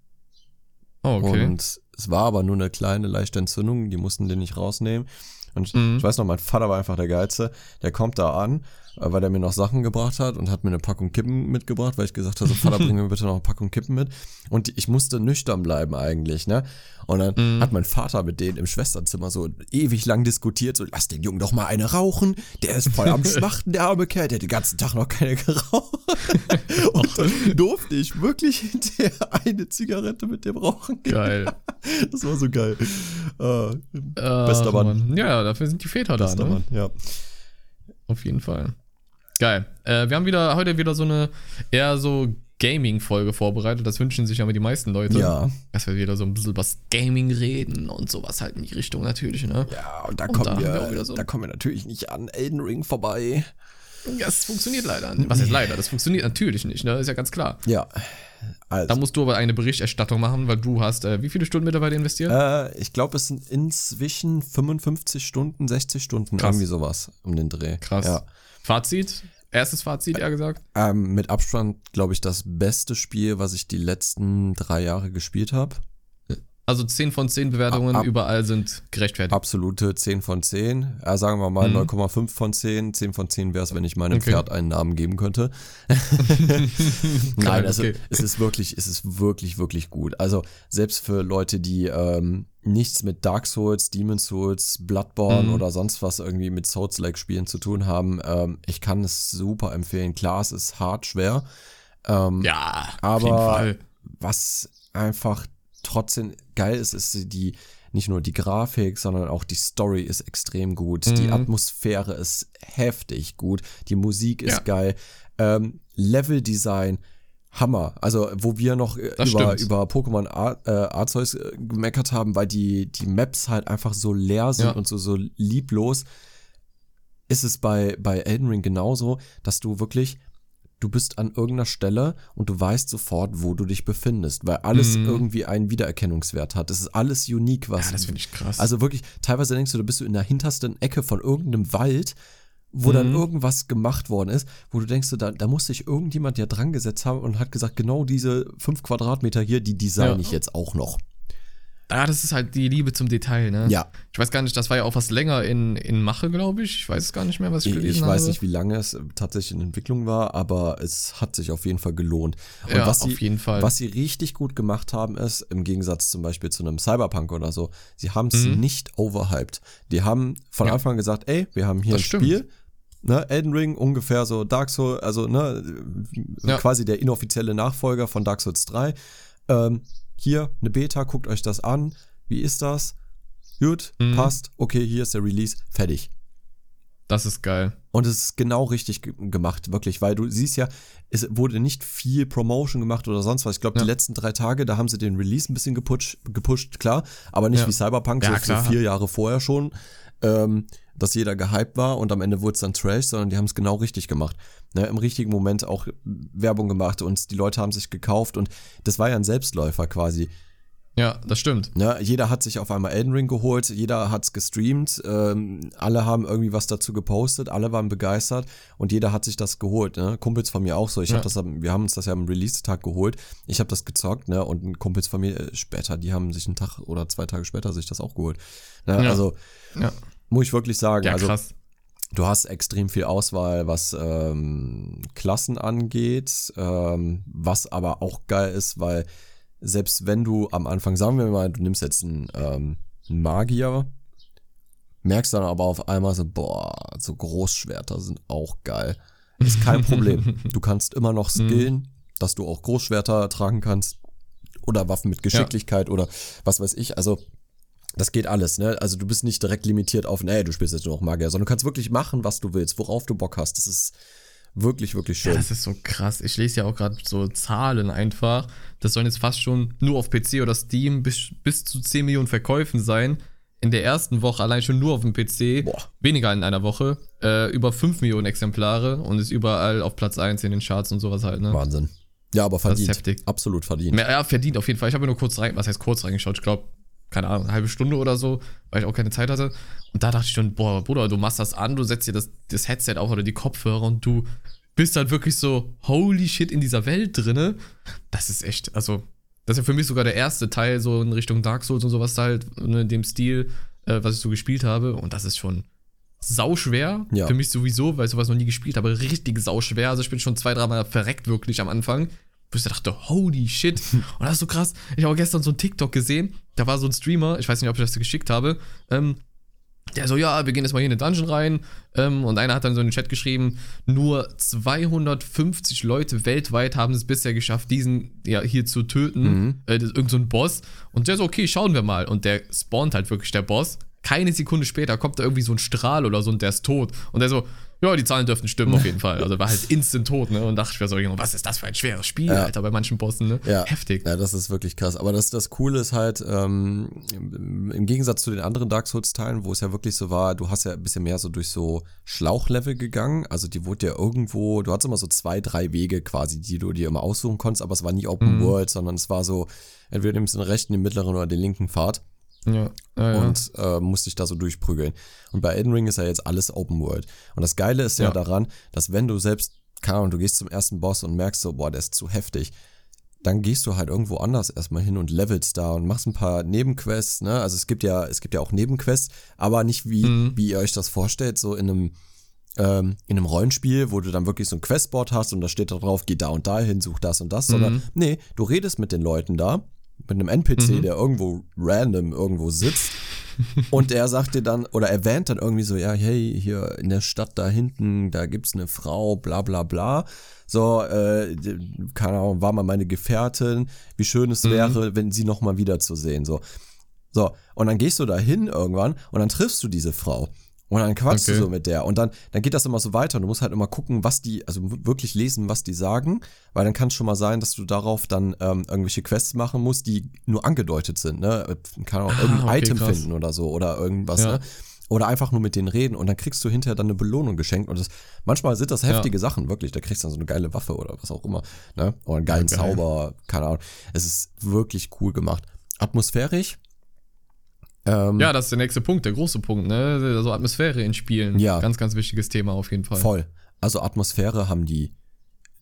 Oh, okay. Und es war aber nur eine kleine, leichte Entzündung, die mussten den nicht rausnehmen. Und ich, Mhm. ich weiß noch, mein Vater war einfach der Geilste. Der kommt da an, weil er mir noch Sachen gebracht hat und hat mir eine Packung Kippen mitgebracht, weil ich gesagt habe, so, Vater, bring mir bitte noch eine Packung Kippen mit. Und ich musste nüchtern bleiben eigentlich, ne? Und dann Mhm. hat mein Vater mit denen im Schwesternzimmer so ewig lang diskutiert, so, lass den Jungen doch mal eine rauchen. Der ist voll am *laughs* Schmachten, der arme Kerl, der hat den ganzen Tag noch keine geraucht. *laughs* und dann durfte ich wirklich hinterher eine Zigarette mit dem rauchen. Geil. *laughs* Das war so geil. Äh, Bester Mann. Ja, dafür sind die Väter da, bester ne? Mann, ja. Auf jeden Fall. Geil. Äh, wir haben wieder heute wieder so eine eher so Gaming-Folge vorbereitet. Das wünschen sich aber die meisten Leute. Ja. Dass wir wieder so ein bisschen über das Gaming reden und sowas halt in die Richtung natürlich, ne? Ja, und da Und kommen da wir, wir so- da kommen wir natürlich nicht an Elden Ring vorbei. Das funktioniert leider. Was heißt leider? Das funktioniert natürlich nicht, ne? Ist ja ganz klar. Ja. Also, Da musst du aber eine Berichterstattung machen, weil du hast, äh, wie viele Stunden mittlerweile investiert? äh, ich glaube, es sind inzwischen 55 Stunden, 60 Stunden, Krass. irgendwie sowas um den Dreh. Krass. Ja. Fazit? Erstes Fazit, eher gesagt? Ähm, mit Abstand, glaube ich, das beste Spiel, was ich die letzten drei Jahre gespielt habe. Also 10 von 10 Bewertungen Ab- überall sind gerechtfertigt. Absolute 10 von 10. Äh, sagen wir mal Mhm. 9,5 von 10. 10 von 10 wäre es, wenn ich meinem Okay. Pferd einen Namen geben könnte. *laughs* Nein, also okay. es ist wirklich, es ist wirklich, wirklich gut. Also selbst für Leute, die ähm, nichts mit Dark Souls, Demon Souls, Bloodborne Mhm. oder sonst was irgendwie mit Souls-like-Spielen zu tun haben, ähm, ich kann es super empfehlen. Klar, es ist hart schwer. Ähm, Ja, auf aber jeden Fall. was einfach trotzdem geil ist, ist die, nicht nur die Grafik, sondern auch die Story ist extrem gut. Die Mhm. Atmosphäre ist heftig gut. Die Musik ist Ja. geil. Ähm, Leveldesign, Hammer. Also, wo wir noch äh, Das über, stimmt. über Pokémon Ar äh, Arceus äh, gemeckert haben, weil die, die Maps halt einfach so leer sind Ja. und so, so lieblos, ist es bei, bei Elden Ring genauso, dass du wirklich, du bist an irgendeiner Stelle und du weißt sofort, wo du dich befindest, weil alles Mhm. irgendwie einen Wiedererkennungswert hat. Es ist alles unique, was. Ja, das finde ich krass. Also wirklich, teilweise denkst du, du bist so in der hintersten Ecke von irgendeinem Wald, wo dann Mhm. irgendwas gemacht worden ist, wo du denkst, da, da muss sich irgendjemand ja dran gesetzt haben und hat gesagt, genau diese fünf Quadratmeter hier, die design Ja. ich jetzt auch noch. Ah, das ist halt die Liebe zum Detail, ne? Ja, Ich weiß gar nicht, das war ja auch was länger in, in Mache, glaube ich. Ich weiß es gar nicht mehr, was ich ich, gelesen ich habe. weiß nicht, wie lange es äh, tatsächlich in Entwicklung war, aber es hat sich auf jeden Fall gelohnt. Und Ja, was sie, auf jeden Fall. Was sie richtig gut gemacht haben, ist, im Gegensatz zum Beispiel zu einem Cyberpunk oder so, sie haben es Mhm. nicht overhyped. Die haben von Ja. Anfang an gesagt, ey, wir haben hier Das ein stimmt. Spiel, ne, Elden Ring, ungefähr so Dark Souls, also ne, Ja. quasi der inoffizielle Nachfolger von Dark Souls 3. Ähm, hier eine Beta, guckt euch das an. Wie ist das? Gut, Mhm. passt. Okay, hier ist der Release, fertig. Das ist geil. Und es ist genau richtig ge gemacht, wirklich, weil du siehst ja, es wurde nicht viel Promotion gemacht oder sonst was. Ich glaube, Ja. die letzten drei Tage, da haben sie den Release ein bisschen gepusht, gepusht klar, aber nicht Ja. wie Cyberpunk, Ja, so, so klar. vier Jahre vorher schon, ähm, dass jeder gehypt war und am Ende wurde es dann Trash, sondern die haben es genau richtig gemacht. Ne, Im richtigen Moment auch Werbung gemacht und die Leute haben sich gekauft und das war ja ein Selbstläufer quasi. Ja, das stimmt. Ne, jeder hat sich auf einmal Elden Ring geholt, jeder hat's gestreamt, ähm, alle haben irgendwie was dazu gepostet, alle waren begeistert und jeder hat sich das geholt. Ne? Kumpels von mir auch so. Ich Ja. hab das, wir haben uns das ja am Release-Tag geholt. Ich habe das gezockt, ne? Und Kumpels von mir äh, später, die haben sich einen Tag oder zwei Tage später sich das auch geholt. Ne? Ja. Also Ja, muss ich wirklich sagen, ja also krass. Du hast extrem viel Auswahl, was ähm, Klassen angeht, ähm, was aber auch geil ist, weil selbst wenn du am Anfang, sagen wir mal, du nimmst jetzt einen, ähm, einen Magier, merkst dann aber auf einmal so, boah, so Großschwerter sind auch geil. Ist kein *laughs* Problem. Du kannst immer noch skillen, dass du auch Großschwerter tragen kannst oder Waffen mit Geschicklichkeit oder was weiß ich. Also das geht alles, ne? Also du bist nicht direkt limitiert auf, nee, du spielst jetzt nur noch Magier, sondern du kannst wirklich machen, was du willst, worauf du Bock hast. Das ist wirklich, wirklich Ja, schön. das ist so krass. Ich lese ja auch gerade so Zahlen einfach. Das sollen jetzt fast schon nur auf PC oder Steam bis, bis zu 10 Millionen Verkäufen sein. In der ersten Woche allein schon nur auf dem PC, Boah. weniger in einer Woche, äh, über 5 Millionen Exemplare und ist überall auf Platz 1 in den Charts und sowas halt, ne? Wahnsinn. Ja, aber ist verdient. heftig. Absolut verdient. Ja, verdient auf jeden Fall. Ich habe nur kurz rein, was heißt kurz reingeschaut? Ich glaube, keine Ahnung, eine halbe Stunde oder so, weil ich auch keine Zeit hatte. Und da dachte ich schon, boah, Bruder, du machst das an, du setzt dir das, das Headset auf oder die Kopfhörer und du bist halt wirklich so, holy shit, in dieser Welt drinne. Das ist echt, also, das ist ja für mich sogar der erste Teil, so in Richtung Dark Souls und sowas halt, ne, in dem Stil, äh, was ich so gespielt habe. Und das ist schon sauschwer. Ja. Für mich sowieso, weil ich sowas noch nie gespielt habe. Richtig sauschwer. Also ich bin schon zwei, dreimal verreckt wirklich am Anfang. Wo ich dachte, holy shit. *laughs* Und das ist so krass. Ich habe gestern so ein TikTok gesehen. Da war so ein Streamer, ich weiß nicht, ob ich das geschickt habe. Ähm, der so, ja, wir gehen jetzt mal hier in den Dungeon rein. Ähm, und einer hat dann so in den Chat geschrieben, nur 250 Leute weltweit haben es bisher geschafft, diesen ja hier zu töten. Mhm. Äh, irgend so ein Boss. Und der so, okay, schauen wir mal. Und der spawnt halt wirklich der Boss. Keine Sekunde später kommt da irgendwie so ein Strahl oder so und der ist tot. Und der so, ja, die Zahlen dürften stimmen auf *laughs* jeden Fall. Also war halt instant tot, ne? Und dachte ich mir so, was ist das für ein schweres Spiel, Ja. Alter, bei manchen Bossen, ne? Ja. Heftig. Ja, das ist wirklich krass. Aber das, das Coole ist halt, ähm, im Gegensatz zu den anderen Dark Souls-Teilen, wo es ja wirklich so war, du hast ja ein bisschen mehr so durch so Schlauchlevel gegangen. Also die wurde ja irgendwo, du hattest immer so zwei, drei Wege quasi, die du dir immer aussuchen konntest, aber es war nie Open Mhm. World, sondern es war so, entweder du nimmst den rechten, den mittleren oder den linken Pfad. Ja, ja, ja. und äh, musste ich da so durchprügeln. Und bei Elden Ring ist ja jetzt alles Open World. Und das Geile ist ja, Ja. daran, dass wenn du selbst, keine Ahnung, du gehst zum ersten Boss und merkst so, boah, der ist zu heftig, dann gehst du halt irgendwo anders erstmal hin und levelst da und machst ein paar Nebenquests, ne? Also es gibt ja, es gibt ja auch Nebenquests, aber nicht wie, Mhm. wie ihr euch das vorstellt, so in einem ähm, in einem Rollenspiel, wo du dann wirklich so ein Questboard hast und da steht da drauf, geh da und da hin, such das und das, sondern Mhm. nee, du redest mit den Leuten da, mit einem NPC, Mhm. der irgendwo random irgendwo sitzt und er sagt dir dann, oder erwähnt dann irgendwie so, ja, hey, hier in der Stadt da hinten, da gibt's eine Frau, bla bla bla. So, äh, keine Ahnung, war mal meine Gefährtin, wie schön es Mhm. wäre, wenn sie nochmal wiederzusehen. So. So, und dann gehst du da hin irgendwann und dann triffst du diese Frau. Und dann quatschst Okay. du so mit der. Und dann, dann geht das immer so weiter. Und du musst halt immer gucken, was die, also wirklich lesen, was die sagen. Weil dann kann es schon mal sein, dass du darauf dann ähm, irgendwelche Quests machen musst, die nur angedeutet sind. Ne? Kann auch Ah, irgendein okay, Item krass. finden oder so. Oder irgendwas. Ja. Ne? Oder einfach nur mit denen reden. Und dann kriegst du hinterher dann eine Belohnung geschenkt. Und das, manchmal sind das heftige Sachen, wirklich. Da kriegst du dann so eine geile Waffe oder was auch immer. Ne? Oder einen geilen Ja, geil. Zauber. Keine Ahnung. Es ist wirklich cool gemacht. Atmosphärisch. Ähm, Ja, das ist der nächste Punkt, der große Punkt, ne? Also Atmosphäre in Spielen. Ja. Ganz, ganz wichtiges Thema auf jeden Fall. Voll. Also Atmosphäre haben die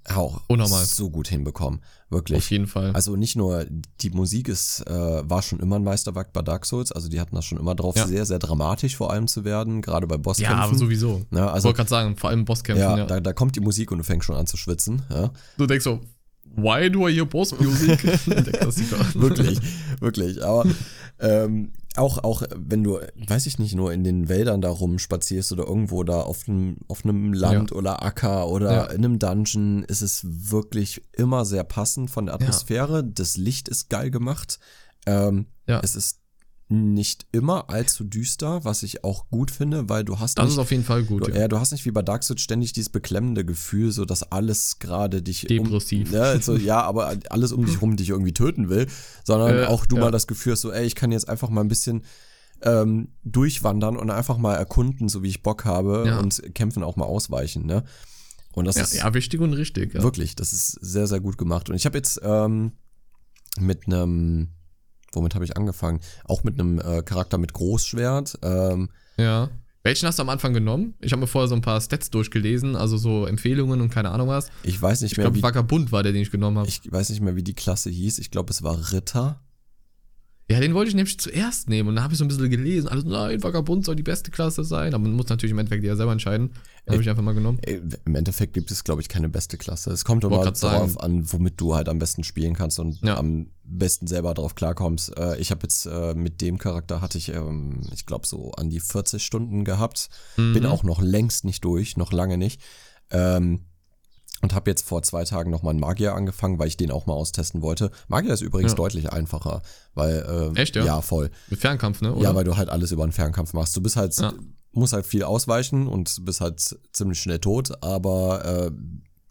auch Unnormal. so gut hinbekommen. Auf Wirklich. jeden Fall. Also nicht nur die Musik ist, äh, war schon immer ein Meisterwerk bei Dark Souls. Also die hatten das schon immer drauf, Ja. sehr, sehr dramatisch vor allem zu werden, gerade bei Bosskämpfen. ja, aber sowieso. Ja, Also, also wollte gerade sagen, vor allem Bosskämpfen, ja, ja. Da, da kommt die Musik und du fängst schon an zu schwitzen. Du denkst so, why do I hear Boss Music? *laughs* der Klassiker. wirklich, wirklich. Aber ähm, auch, auch wenn du, weiß ich nicht, nur in den Wäldern da rumspazierst oder irgendwo da auf einem, auf einem Land oder Acker oder Ja. in einem Dungeon, ist es wirklich immer sehr passend von der Atmosphäre. Das Licht ist geil gemacht. Ähm, Ja. Es ist nicht immer allzu düster, was ich auch gut finde, weil du hast Das nicht ist auf jeden Fall gut. Du, ja. ja, du hast nicht wie bei Dark Souls ständig dieses beklemmende Gefühl, so dass alles gerade dich Depressiv. Um, ja, also, ja, aber alles um dich rum dich irgendwie töten will, sondern Äh, auch du ja. mal das Gefühl hast, so, ey, ich kann jetzt einfach mal ein bisschen ähm, durchwandern und einfach mal erkunden, so wie ich Bock habe Ja. und kämpfen auch mal ausweichen, ne? Und das Ja, ist ja, wichtig und richtig. Ja. wirklich, das ist sehr, sehr gut gemacht. Und ich habe jetzt ähm, mit einem, womit habe ich angefangen? Auch mit einem äh, Charakter mit Großschwert. Ähm, ja. Welchen hast du am Anfang genommen? Ich habe mir vorher so ein paar Stats durchgelesen, also so Empfehlungen und keine Ahnung was. ich weiß nicht Ich mehr, glaube, wie Vagabund war der, den ich genommen habe. Ich weiß nicht mehr, wie die Klasse hieß. Ich glaube, es war Ritter. Ja, den wollte ich nämlich zuerst nehmen und dann habe ich so ein bisschen gelesen. Alles, nein, Vagabund soll die beste Klasse sein. Aber man muss natürlich im Endeffekt ja selber entscheiden. Dann habe ich einfach mal genommen. Ey, Im Endeffekt gibt es, glaube ich, keine beste Klasse. Es kommt immer darauf sagen. an, womit du halt am besten spielen kannst und Ja. am besten selber drauf klarkommst. Äh, ich habe jetzt äh, mit dem Charakter hatte ich, ähm, ich glaube, so an die 40 Stunden gehabt. Mhm. Bin auch noch längst nicht durch, noch lange nicht. Ähm, und habe jetzt vor zwei Tagen nochmal einen Magier angefangen, weil ich den auch mal austesten wollte. Magier ist übrigens Ja. deutlich einfacher, weil äh, Echt, ja? ja voll. Mit Fernkampf, ne? Oder? Ja, weil du halt alles über einen Fernkampf machst. Du bist halt, Ja. musst halt viel ausweichen und bist halt ziemlich schnell tot, aber äh,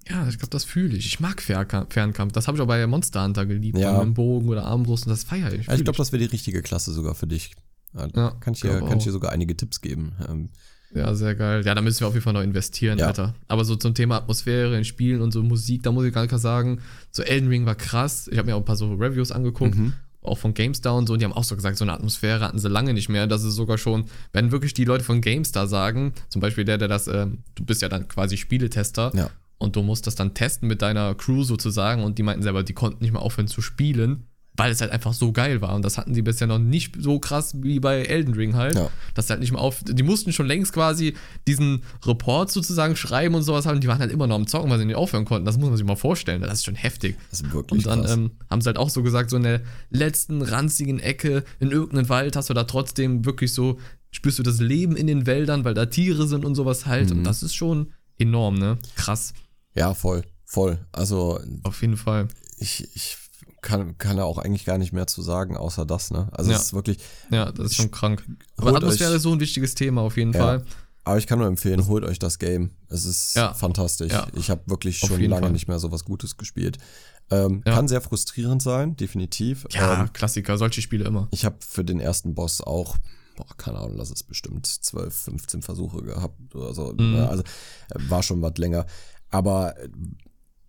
Ja, ich glaube, das fühle ich. Ich mag Fernkampf. Das habe ich auch bei Monster Hunter geliebt. Ja. Mit dem Bogen oder Armbrust und das feiere ich. ja, ich glaube, das wäre die richtige Klasse sogar für dich. Ja, kann ich dir, kann ich dir sogar einige Tipps geben. Ähm, Ja, sehr geil. Ja, da müssen wir auf jeden Fall noch investieren, Ja. Alter. Aber so zum Thema Atmosphäre in Spielen und so Musik, da muss ich gar nicht sagen, so Elden Ring war krass. Ich habe mir auch ein paar so Reviews angeguckt, Mhm. auch von GameStar und so, und die haben auch so gesagt, so eine Atmosphäre hatten sie lange nicht mehr. Das ist sogar schon, wenn wirklich die Leute von GameStar sagen, zum Beispiel der, der das, ähm, du bist ja dann quasi Spieletester Ja. und du musst das dann testen mit deiner Crew sozusagen und die meinten selber, die konnten nicht mehr aufhören zu spielen. Weil es halt einfach so geil war. Und das hatten sie bisher noch nicht so krass wie bei Elden Ring halt. Ja. Das halt nicht mehr auf. Die mussten schon längst quasi diesen Report sozusagen schreiben und sowas haben. Die waren halt immer noch am Zocken, weil sie nicht aufhören konnten. Das muss man sich mal vorstellen. Das ist schon heftig. das ist wirklich Und dann ähm, haben sie halt auch so gesagt, so in der letzten ranzigen Ecke in irgendeinem Wald hast du da trotzdem wirklich so, spürst du das Leben in den Wäldern, weil da Tiere sind und sowas halt. Mhm. Und das ist schon enorm, ne? Krass. ja, voll, voll. Also Auf jeden Fall. ich, ich kann, kann da auch eigentlich gar nicht mehr zu sagen, außer das, ne? Also Ja. es ist wirklich, Ja, das ist schon krank. Aber Atmosphäre euch- ist so ein wichtiges Thema auf jeden Ja. Fall. aber ich kann nur empfehlen, holt euch das Game. Es ist Ja. fantastisch. Ich habe wirklich schon lange Fall. nicht mehr so was Gutes gespielt. Ähm. Kann sehr frustrierend sein, definitiv. Ja, Ähm, Klassiker, solche Spiele immer. Ich habe für den ersten Boss auch, boah, keine Ahnung, lass es bestimmt 12, 15 Versuche gehabt oder so. Mhm. Also äh, war schon was länger. Aber äh,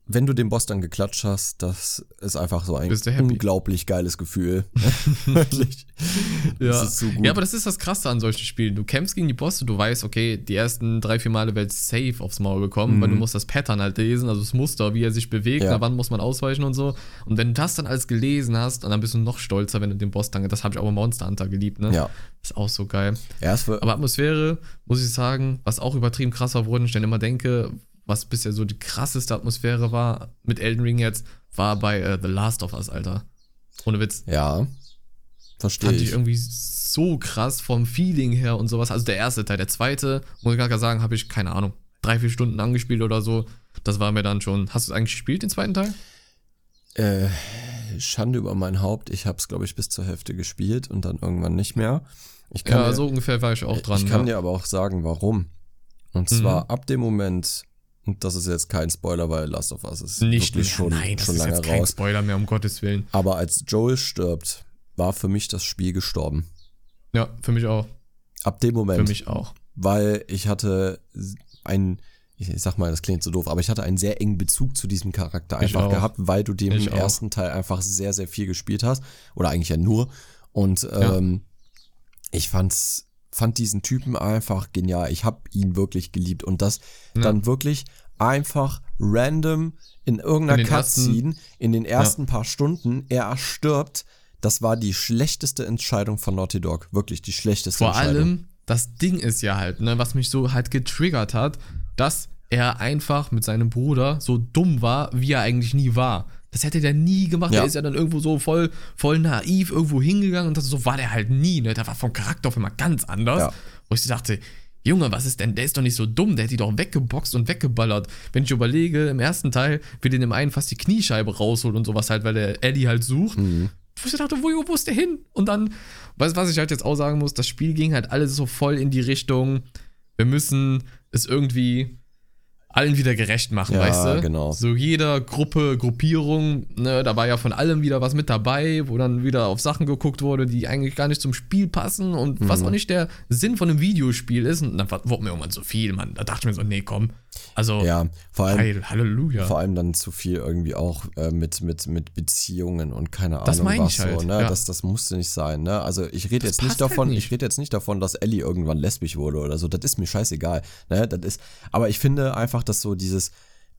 wenn du den Boss dann geklatscht hast, das ist einfach so ein unglaublich geiles Gefühl. *laughs* Wirklich. Ja. Das ist so gut. ja, aber das ist das Krasse an solchen Spielen. Du kämpfst gegen die Bosse, du weißt, okay, die ersten drei, vier Male wird safe aufs Maul bekommen, weil du musst das Pattern halt lesen, also das Muster, wie er sich bewegt, Mhm. Ja. wann muss man ausweichen und so. Und wenn du das dann alles gelesen hast, dann bist du noch stolzer, wenn du den Boss dann, das habe ich auch bei Monster Hunter geliebt, ne? ja. Ist auch so geil. Ja, Aber Atmosphäre, muss ich sagen, was auch übertrieben krass war, woran ich dann immer denke, was bisher so die krasseste Atmosphäre war, mit Elden Ring jetzt, war bei äh, The Last of Us, Alter. Ohne Witz. ja. Verstehe fand ich irgendwie so krass vom Feeling her und sowas. Also der erste Teil, der zweite, muss ich gerade sagen, habe ich, keine Ahnung, drei, vier Stunden angespielt oder so. Das war mir dann schon. Hast du es eigentlich gespielt, den zweiten Teil? Äh, Schande über mein Haupt. Ich habe es, glaube ich, bis zur Hälfte gespielt und dann irgendwann nicht mehr. Ich kann, Ja, dir, so ungefähr war ich auch dran. ich kann ja. dir aber auch sagen, warum. Und Mhm. zwar ab dem Moment, und das ist jetzt kein Spoiler, weil Last of Us ist nicht wirklich schon, Nein, das schon ist lange jetzt kein raus. Spoiler mehr, um Gottes Willen. Aber als Joel stirbt, war für mich das Spiel gestorben. Ja, für mich auch. Ab dem Für Moment. mich auch. weil ich hatte ein, ich sag mal, das klingt so doof, aber ich hatte einen sehr engen Bezug zu diesem Charakter Ich einfach auch. gehabt, weil du dem Ich im auch. ersten Teil einfach sehr, sehr viel gespielt hast. Oder eigentlich ja nur. Und Ja. ähm, ich fand's, fand diesen Typen einfach genial. Ich habe ihn wirklich geliebt. Und das Ja. dann wirklich einfach random in irgendeiner In den ersten- Cutscene, in den ersten paar Stunden, er stirbt. Das war die schlechteste Entscheidung von Naughty Dog. Wirklich die schlechteste Vor Entscheidung. allem, das Ding ist ja halt, ne, was mich so halt getriggert hat, dass er einfach mit seinem Bruder so dumm war, wie er eigentlich nie war. Das hätte der nie gemacht. Ja. Der ist ja dann irgendwo so voll, voll naiv irgendwo hingegangen und das, so war der halt nie. Ne? Der war vom Charakter auf immer ganz anders. Ja. Wo ich dachte, Junge, was ist denn? Der ist doch nicht so dumm. Der hätte die doch weggeboxt und weggeballert. Wenn ich überlege, im ersten Teil will den im einen fast die Kniescheibe rausholen und sowas halt, weil der Eddie halt sucht. Mhm. Wo ich dachte, wo, wo ist der hin? Und dann, weißt du, was ich halt jetzt auch sagen muss? Das Spiel ging halt alles so voll in die Richtung, wir müssen es irgendwie allen wieder gerecht machen, Ja, weißt du? genau. So jeder Gruppe, Gruppierung, ne, da war ja von allem wieder was mit dabei, wo dann wieder auf Sachen geguckt wurde, die eigentlich gar nicht zum Spiel passen und Mhm. was auch nicht der Sinn von einem Videospiel ist. Und dann wurde mir irgendwann so viel, Mann. Da dachte ich mir so, nee, komm. Also, Ja, vor allem, Heil, Halleluja. vor allem dann zu viel irgendwie auch äh, mit, mit, mit Beziehungen und keine Ahnung Das was ich halt, so, ne? ja. Das, das musste nicht sein, ne? Also ich rede jetzt nicht halt davon, nicht. ich rede jetzt nicht davon, dass Ellie irgendwann lesbisch wurde oder so. Das ist mir scheißegal. Ne? Das ist, aber ich finde einfach, dass so dieses,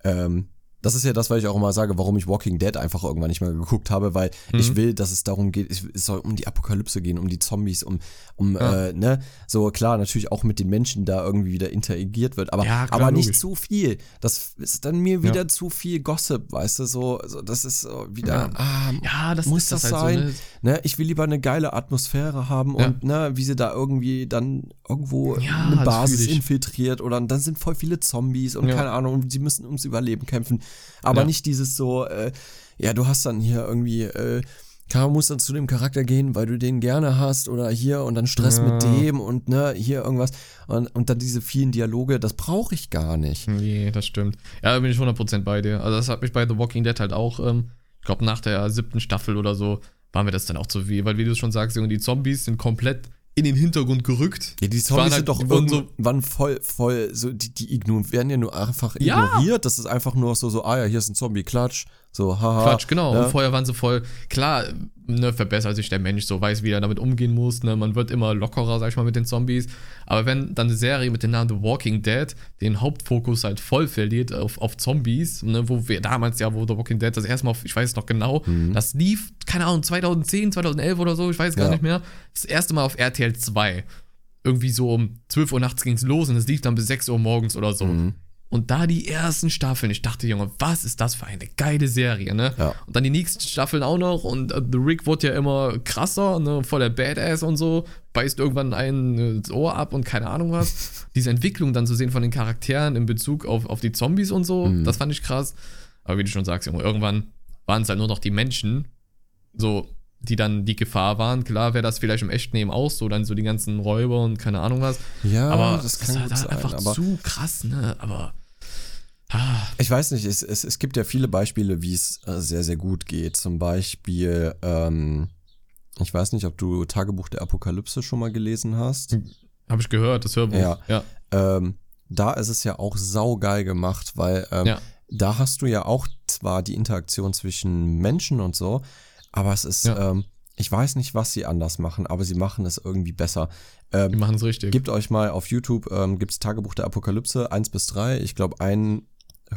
ähm, das ist ja das, was ich auch immer sage, warum ich Walking Dead einfach irgendwann nicht mehr geguckt habe, weil Mhm. ich will, dass es darum geht, es soll um die Apokalypse gehen, um die Zombies, um, um Ja. äh, ne, so klar, natürlich auch mit den Menschen da irgendwie wieder interagiert wird, aber, Ja, klar, aber nicht zu viel. Das ist dann mir wieder Ja. zu viel Gossip, weißt du, so, so das ist so wieder, Ja. ah, ja, das muss das das halt sein? so, ne? Ne, ich will lieber eine geile Atmosphäre haben und ne, wie sie da irgendwie dann irgendwo eine Basis infiltriert oder dann sind voll viele Zombies und keine Ahnung, und sie müssen ums Überleben kämpfen. Aber Ja. nicht dieses so, äh, ja, du hast dann hier irgendwie, äh, Klar, muss dann zu dem Charakter gehen, weil du den gerne hast oder hier und dann Stress Ja. mit dem und ne, hier irgendwas und, und dann diese vielen Dialoge, das brauche ich gar nicht. Nee, das stimmt. Ja, da bin ich 100% bei dir. Also das hat mich bei The Walking Dead halt auch, ähm, ich glaube nach der siebten Staffel oder so, war mir das dann auch zu viel. Weil wie du schon sagst, die Zombies sind komplett in den Hintergrund gerückt. Ja, die Zombies halt- sind doch wurden so- irgendwann voll, voll, so, die, die werden ja nur einfach Ja. ignoriert. Das ist einfach nur so, so, ah ja, hier ist ein Zombie, klatsch. So, haha. Quatsch, genau. Ja. Und vorher waren sie voll, klar, ne, verbessert sich der Mensch, so weiß, wie er damit umgehen muss, ne, man wird immer lockerer, sag ich mal, mit den Zombies. Aber wenn dann eine Serie mit dem Namen The Walking Dead den Hauptfokus halt voll verliert auf, auf Zombies, ne, wo wir damals ja, wo The Walking Dead das erste Mal, auf, ich weiß es noch genau, das lief, keine Ahnung, 2010, 2011 oder so, ich weiß gar Ja. nicht mehr, das erste Mal auf RTL 2. Irgendwie so um 12 Uhr nachts ging es los und es lief dann bis 6 Uhr morgens oder so. Mhm. Und da die ersten Staffeln, ich dachte, Junge, was ist das für eine geile Serie, ne? Ja. Und dann die nächsten Staffeln auch noch und äh, The Rick wurde ja immer krasser, ne, voller Badass und so, beißt irgendwann einen äh, das Ohr ab und keine Ahnung was. *laughs* Diese Entwicklung dann zu sehen von den Charakteren in Bezug auf, auf die Zombies und so, Mhm. das fand ich krass. Aber wie du schon sagst, Junge, irgendwann waren es halt nur noch die Menschen, so, die dann die Gefahr waren. Klar wäre das vielleicht im echten Leben auch so, dann so die ganzen Räuber und keine Ahnung was. Ja, aber das das kann ist gut halt sein. einfach zu krass, ne? Aber. Ich weiß nicht, es, es, es gibt ja viele Beispiele, wie es äh, sehr, sehr gut geht. Zum Beispiel, ähm, ich weiß nicht, ob du Tagebuch der Apokalypse schon mal gelesen hast. Habe ich gehört, das Hörbuch. Ja. ja. Ähm, da ist es ja auch saugeil gemacht, weil ähm, Ja. da hast du ja auch zwar die Interaktion zwischen Menschen und so, aber es ist, Ja. ähm, ich weiß nicht, was sie anders machen, aber sie machen es irgendwie besser. Ähm, Die machen es richtig. Gebt euch mal auf YouTube, ähm, gibt's Tagebuch der Apokalypse 1 bis 3. Ich glaube, ein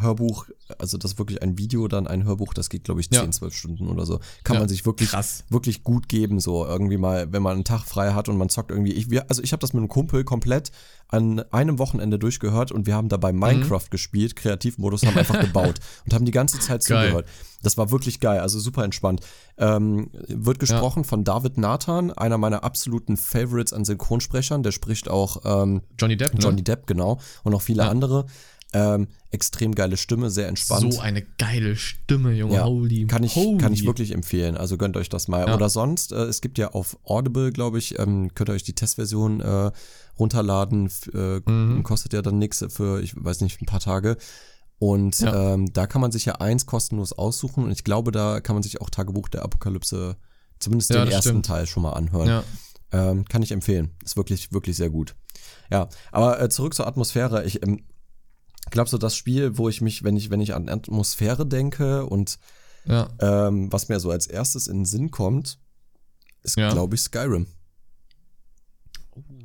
Hörbuch, also das ist wirklich ein Video, dann ein Hörbuch, das geht, glaube ich, 10, Ja. 12 Stunden oder so. Kann Ja, man sich wirklich, krass. wirklich gut geben, so irgendwie mal, wenn man einen Tag frei hat und man zockt irgendwie. Ich, wir, also ich habe das mit einem Kumpel komplett an einem Wochenende durchgehört und wir haben dabei Mhm. Minecraft gespielt, Kreativmodus, haben einfach gebaut *laughs* und haben die ganze Zeit Geil. zugehört. Das war wirklich geil, also super entspannt. Ähm, wird gesprochen von David Nathan, einer meiner absoluten Favorites an Synchronsprechern. Der spricht auch ähm, Johnny Depp, ne? Johnny Depp, genau, und noch viele Ja. andere. Ähm, extrem geile Stimme, sehr entspannt. So eine geile Stimme, Junge. Ja, Holy. kann ich, holy. kann ich wirklich empfehlen. Also gönnt euch das mal. Ja. Oder sonst, äh, es gibt ja auf Audible, glaube ich, ähm, könnt ihr euch die Testversion äh, runterladen. Äh, Mhm. Kostet ja dann nichts für, ich weiß nicht, ein paar Tage. Und Ja. ähm, da kann man sich ja eins kostenlos aussuchen. Und ich glaube, da kann man sich auch Tagebuch der Apokalypse, zumindest den ersten stimmt. Teil schon mal anhören. Ähm, kann ich empfehlen. Ist wirklich, wirklich sehr gut. Ja, aber äh, zurück zur Atmosphäre. Ich ähm, glaube so das Spiel, wo ich mich, wenn ich, wenn ich an Atmosphäre denke und Ja. ähm, was mir so als erstes in den Sinn kommt, ist, Ja. glaube ich, Skyrim.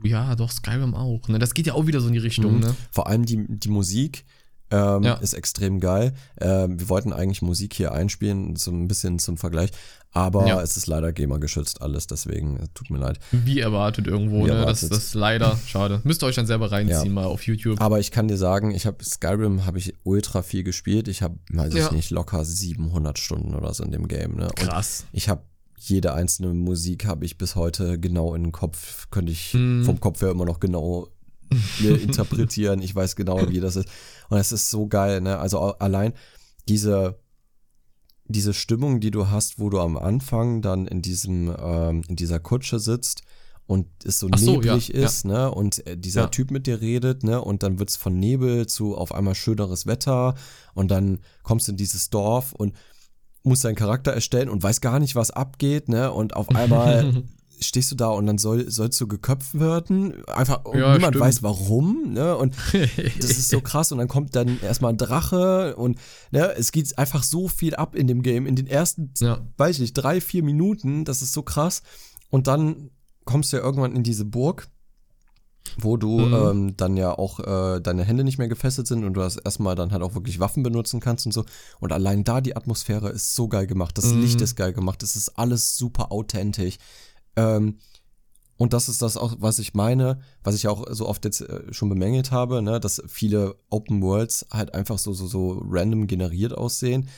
Ja, doch, Skyrim auch. Ne? Das geht ja auch wieder so in die Richtung, Mhm. ne? Vor allem die, die Musik ähm, Ja. ist extrem geil. Ähm, wir wollten eigentlich Musik hier einspielen, so ein bisschen zum Vergleich, aber Ja. es ist leider GEMA-geschützt alles, deswegen äh, tut mir leid. Wie erwartet irgendwo, Wie ne? Das, erwartet. das ist leider *laughs* schade. Müsst ihr euch dann selber reinziehen, Ja. mal auf YouTube. Aber ich kann dir sagen, ich habe Skyrim habe ich ultra viel gespielt. Ich habe, weiß Ja. ich nicht, locker 700 Stunden oder so in dem Game. Ne? Und Krass. ich habe jede einzelne Musik habe ich bis heute genau in den Kopf, könnte ich Mhm. vom Kopf her immer noch genau mir interpretieren. Ich weiß genau, wie das ist. Und es ist so geil, ne? Also allein diese, diese Stimmung, die du hast, wo du am Anfang dann in diesem, ähm, in dieser Kutsche sitzt und es so so, neblig ja, ist, ne? Und äh, dieser Ja. Typ mit dir redet, ne? Und dann wird's von Nebel zu auf einmal schöneres Wetter und dann kommst du in dieses Dorf und musst deinen Charakter erstellen und weiß gar nicht, was abgeht, ne? Und auf einmal *laughs* stehst du da und dann soll, sollst du geköpft werden. Einfach, und Ja, niemand stimmt. weiß warum, ne? Und das ist so *laughs* krass und dann kommt dann erstmal ein Drache und ne, es geht einfach so viel ab in dem Game. In den ersten, Ja. weiß ich nicht, drei, vier Minuten, das ist so krass. Und dann kommst du ja irgendwann in diese Burg, wo du Mhm. ähm, dann ja auch äh, deine Hände nicht mehr gefesselt sind und du das erstmal dann halt auch wirklich Waffen benutzen kannst und so. Und allein da die Atmosphäre ist so geil gemacht. Das Mhm. Licht ist geil gemacht. Es ist alles super authentisch. Ähm, und das ist das auch, was ich meine, was ich auch so oft jetzt äh, schon bemängelt habe, ne, dass viele Open Worlds halt einfach so, so, so random generiert aussehen.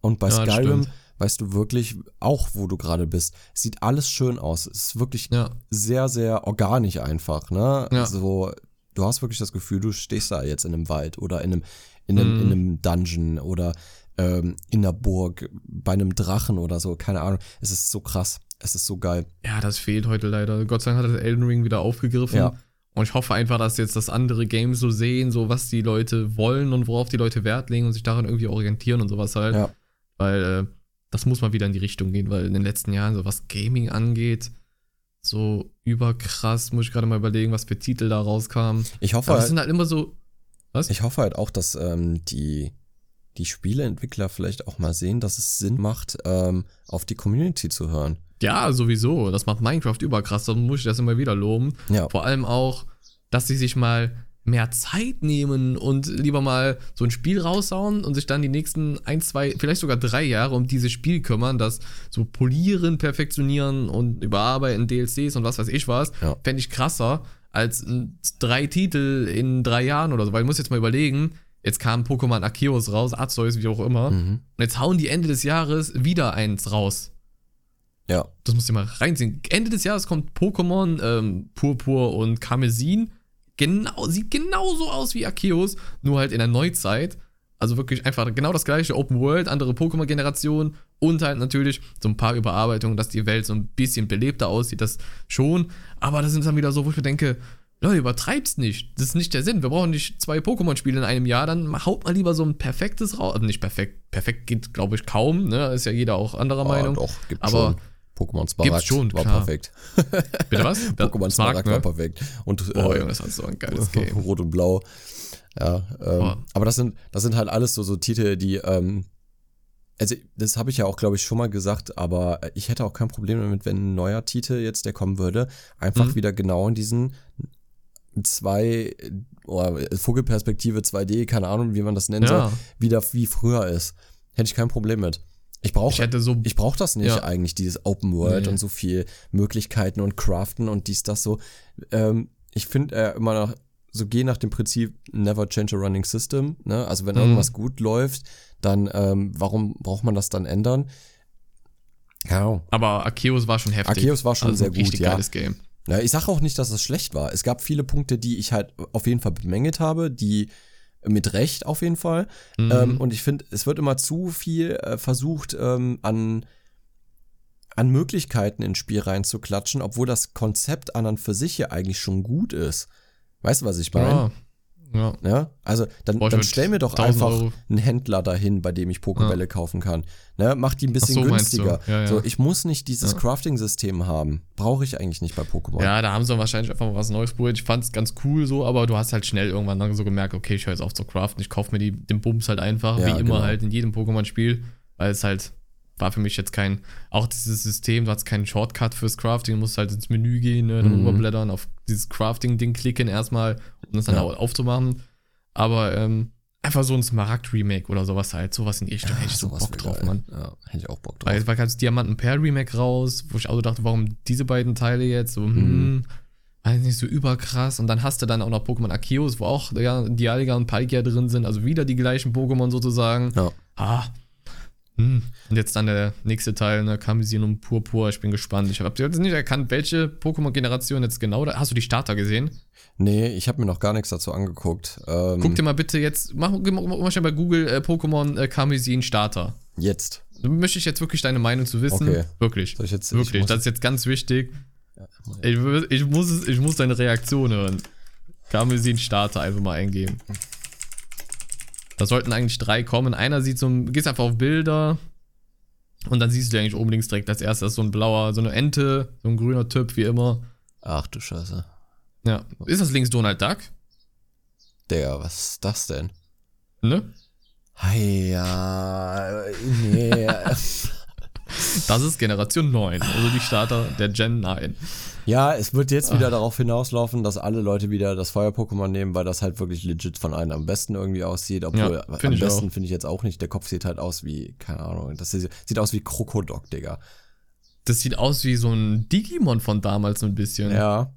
Und bei Ja, Skyrim weißt du wirklich auch, wo du gerade bist. Es sieht alles schön aus. Es ist wirklich Ja. sehr, sehr organisch einfach, ne? Ja. So, du hast wirklich das Gefühl, du stehst da jetzt in einem Wald oder in einem, in einem, Mhm. in einem Dungeon oder ähm, in einer Burg, bei einem Drachen oder so, keine Ahnung. Es ist so krass. Es ist so geil. Ja, das fehlt heute leider. Gott sei Dank hat das Elden Ring wieder aufgegriffen. Ja. Und ich hoffe einfach, dass jetzt das andere Games so sehen, so was die Leute wollen und worauf die Leute Wert legen und sich daran irgendwie orientieren und sowas halt. Ja. Weil äh, das muss mal wieder in die Richtung gehen, weil in den letzten Jahren, so was Gaming angeht, so überkrass, muss ich gerade mal überlegen, was für Titel da rauskamen. Ich hoffe, Aber das halt, sind halt immer so. Was? ich hoffe halt auch, dass ähm, die, die Spieleentwickler vielleicht auch mal sehen, dass es Sinn macht, ähm, auf die Community zu hören. Ja, sowieso. Das macht Minecraft überkrass. Da muss ich das immer wieder loben. Ja. Vor allem auch, dass sie sich mal mehr Zeit nehmen und lieber mal so ein Spiel raushauen und sich dann die nächsten ein, zwei, vielleicht sogar drei Jahre um dieses Spiel kümmern, das so polieren, perfektionieren und überarbeiten, DLCs und was weiß ich was, Ja. fände ich krasser als drei Titel in drei Jahren oder so. Weil ich muss jetzt mal überlegen, jetzt kam Pokémon Arceus raus, Arceus, wie auch immer, Mhm. und jetzt hauen die Ende des Jahres wieder eins raus. Ja. Das musst du mal reinziehen. Ende des Jahres kommt Pokémon ähm, Purpur und Karmesin. Genau, sieht genauso aus wie Arceus, nur halt in der Neuzeit. Also wirklich einfach genau das gleiche, Open World, andere Pokémon-Generation und halt natürlich so ein paar Überarbeitungen, dass die Welt so ein bisschen belebter aussieht, das schon. Aber das sind dann wieder so, wo ich mir denke, Leute, übertreib's nicht. Das ist nicht der Sinn. Wir brauchen nicht zwei Pokémon-Spiele in einem Jahr, dann haut mal lieber so ein perfektes raus. Also nicht perfekt, perfekt geht, glaube ich, kaum, ne? Ist ja jeder auch anderer Meinung. Ah, doch, gibt Aber schon. Pokémon Smaragd schon, war klar. perfekt. *laughs* Bitte was? *laughs* Pokémon Smaragd war perfekt. Und Oh, äh, Junge, das hat so ein geiles *laughs* Game. Rot und Blau. Ja, ähm, aber das sind, das sind halt alles so, so Titel, die, ähm, also das habe ich ja auch, glaube ich, schon mal gesagt, aber ich hätte auch kein Problem damit, wenn ein neuer Titel jetzt, der kommen würde, einfach Mhm. wieder genau in diesen zwei, oder Vogelperspektive 2D, keine Ahnung, wie man das nennen Ja. soll, wieder wie früher ist. Hätte ich kein Problem mit. Ich Ich brauche hätte so. ich brauche das nicht Ja. eigentlich, dieses Open World Nee. und so viel Möglichkeiten und Craften und dies, das so. Ähm, ich finde äh, immer noch, so geh nach dem Prinzip never change a running system. Ne? Also wenn Mhm. irgendwas gut läuft, dann ähm, warum braucht man das dann ändern? Ja, aber Arceus war schon heftig. Arceus war schon also sehr gut, richtig ja. geiles Game. Ja, ich sage auch nicht, dass es schlecht war. Es gab viele Punkte, die ich halt auf jeden Fall bemängelt habe, die mit Recht auf jeden Fall. Mhm. Ähm, und ich finde, es wird immer zu viel äh, versucht, ähm, an, an Möglichkeiten ins Spiel reinzuklatschen, obwohl das Konzept an und für sich ja eigentlich schon gut ist. Weißt du, was ich meine? ja. Ja. Ja, also dann, Boah, dann stell mir doch 1000 einfach Euro. einen Händler dahin, bei dem ich Pokebälle kaufen kann. Ne, mach die ein bisschen so, günstiger. Ja, ja. So, ich muss nicht dieses Ja. Crafting-System haben. Brauche ich eigentlich nicht bei Pokémon. Ja, da haben sie wahrscheinlich einfach mal was Neues probiert. Ich fand es ganz cool so, aber du hast halt schnell irgendwann dann so gemerkt, okay, ich höre jetzt auf zu craften, ich kaufe mir die, den Bums halt einfach, Ja, wie immer genau. halt in jedem Pokémon-Spiel, weil es halt war für mich jetzt kein, auch dieses System, du hast keinen Shortcut fürs Crafting, du musst halt ins Menü gehen, ne, dann Mhm. rüberblättern, auf dieses Crafting-Ding klicken erstmal, um das dann Ja. auch aufzumachen. Aber ähm, einfach so ein Smaragd-Remake oder sowas halt, sowas in die Richtung, hätte ich so Bock drauf, geil. Mann. Ja, hätte ich auch Bock drauf. Weil es war ganz Diamanten Per Remake raus, wo ich auch so dachte, warum diese beiden Teile jetzt so, Mhm. hm, weiß nicht, so überkrass. Und dann hast du dann auch noch Pokémon Arceus, wo auch ja, Dialga und Palkia drin sind, also wieder die gleichen Pokémon sozusagen. Ja. Ah. Hm. Und jetzt dann der nächste Teil, ne, Kamisin und Purpur. Ich bin gespannt. Ich habe jetzt nicht erkannt, welche Pokémon-Generation jetzt genau da. Hast du die Starter gesehen? Nee, ich habe mir noch gar nichts dazu angeguckt. Ähm, Guck dir mal bitte jetzt, mach, mal schnell bei Google äh, Pokémon äh, Kamisin Starter. Jetzt. Da möchte ich jetzt wirklich deine Meinung zu wissen. Okay. Wirklich. Soll ich jetzt ich Wirklich, das ist jetzt ganz wichtig. Ja, Ich, ich, muss, es- ich muss deine Reaktion hören. Karmesin Starter einfach mal eingeben. Da sollten eigentlich drei kommen. Einer sieht so ein, gehst einfach auf Bilder und dann siehst du eigentlich oben links direkt als erstes so ein blauer, so eine Ente, so ein grüner Typ, wie immer. Ach du Scheiße. Ja. Ist das links Donald Duck? Digga, was ist das denn? Ne? Hey, ja, nee. *laughs* Das ist Generation 9, also die Starter der Gen 9. ja, es wird jetzt wieder darauf hinauslaufen, dass alle Leute wieder das Feuer-Pokémon nehmen, weil das halt wirklich legit von einem am besten irgendwie aussieht. Obwohl, Ja, am besten finde ich jetzt auch nicht. Der Kopf sieht halt aus wie, keine Ahnung, das sieht, sieht aus wie Krokodok, Digga. Das sieht aus wie so ein Digimon von damals so ein bisschen. Ja.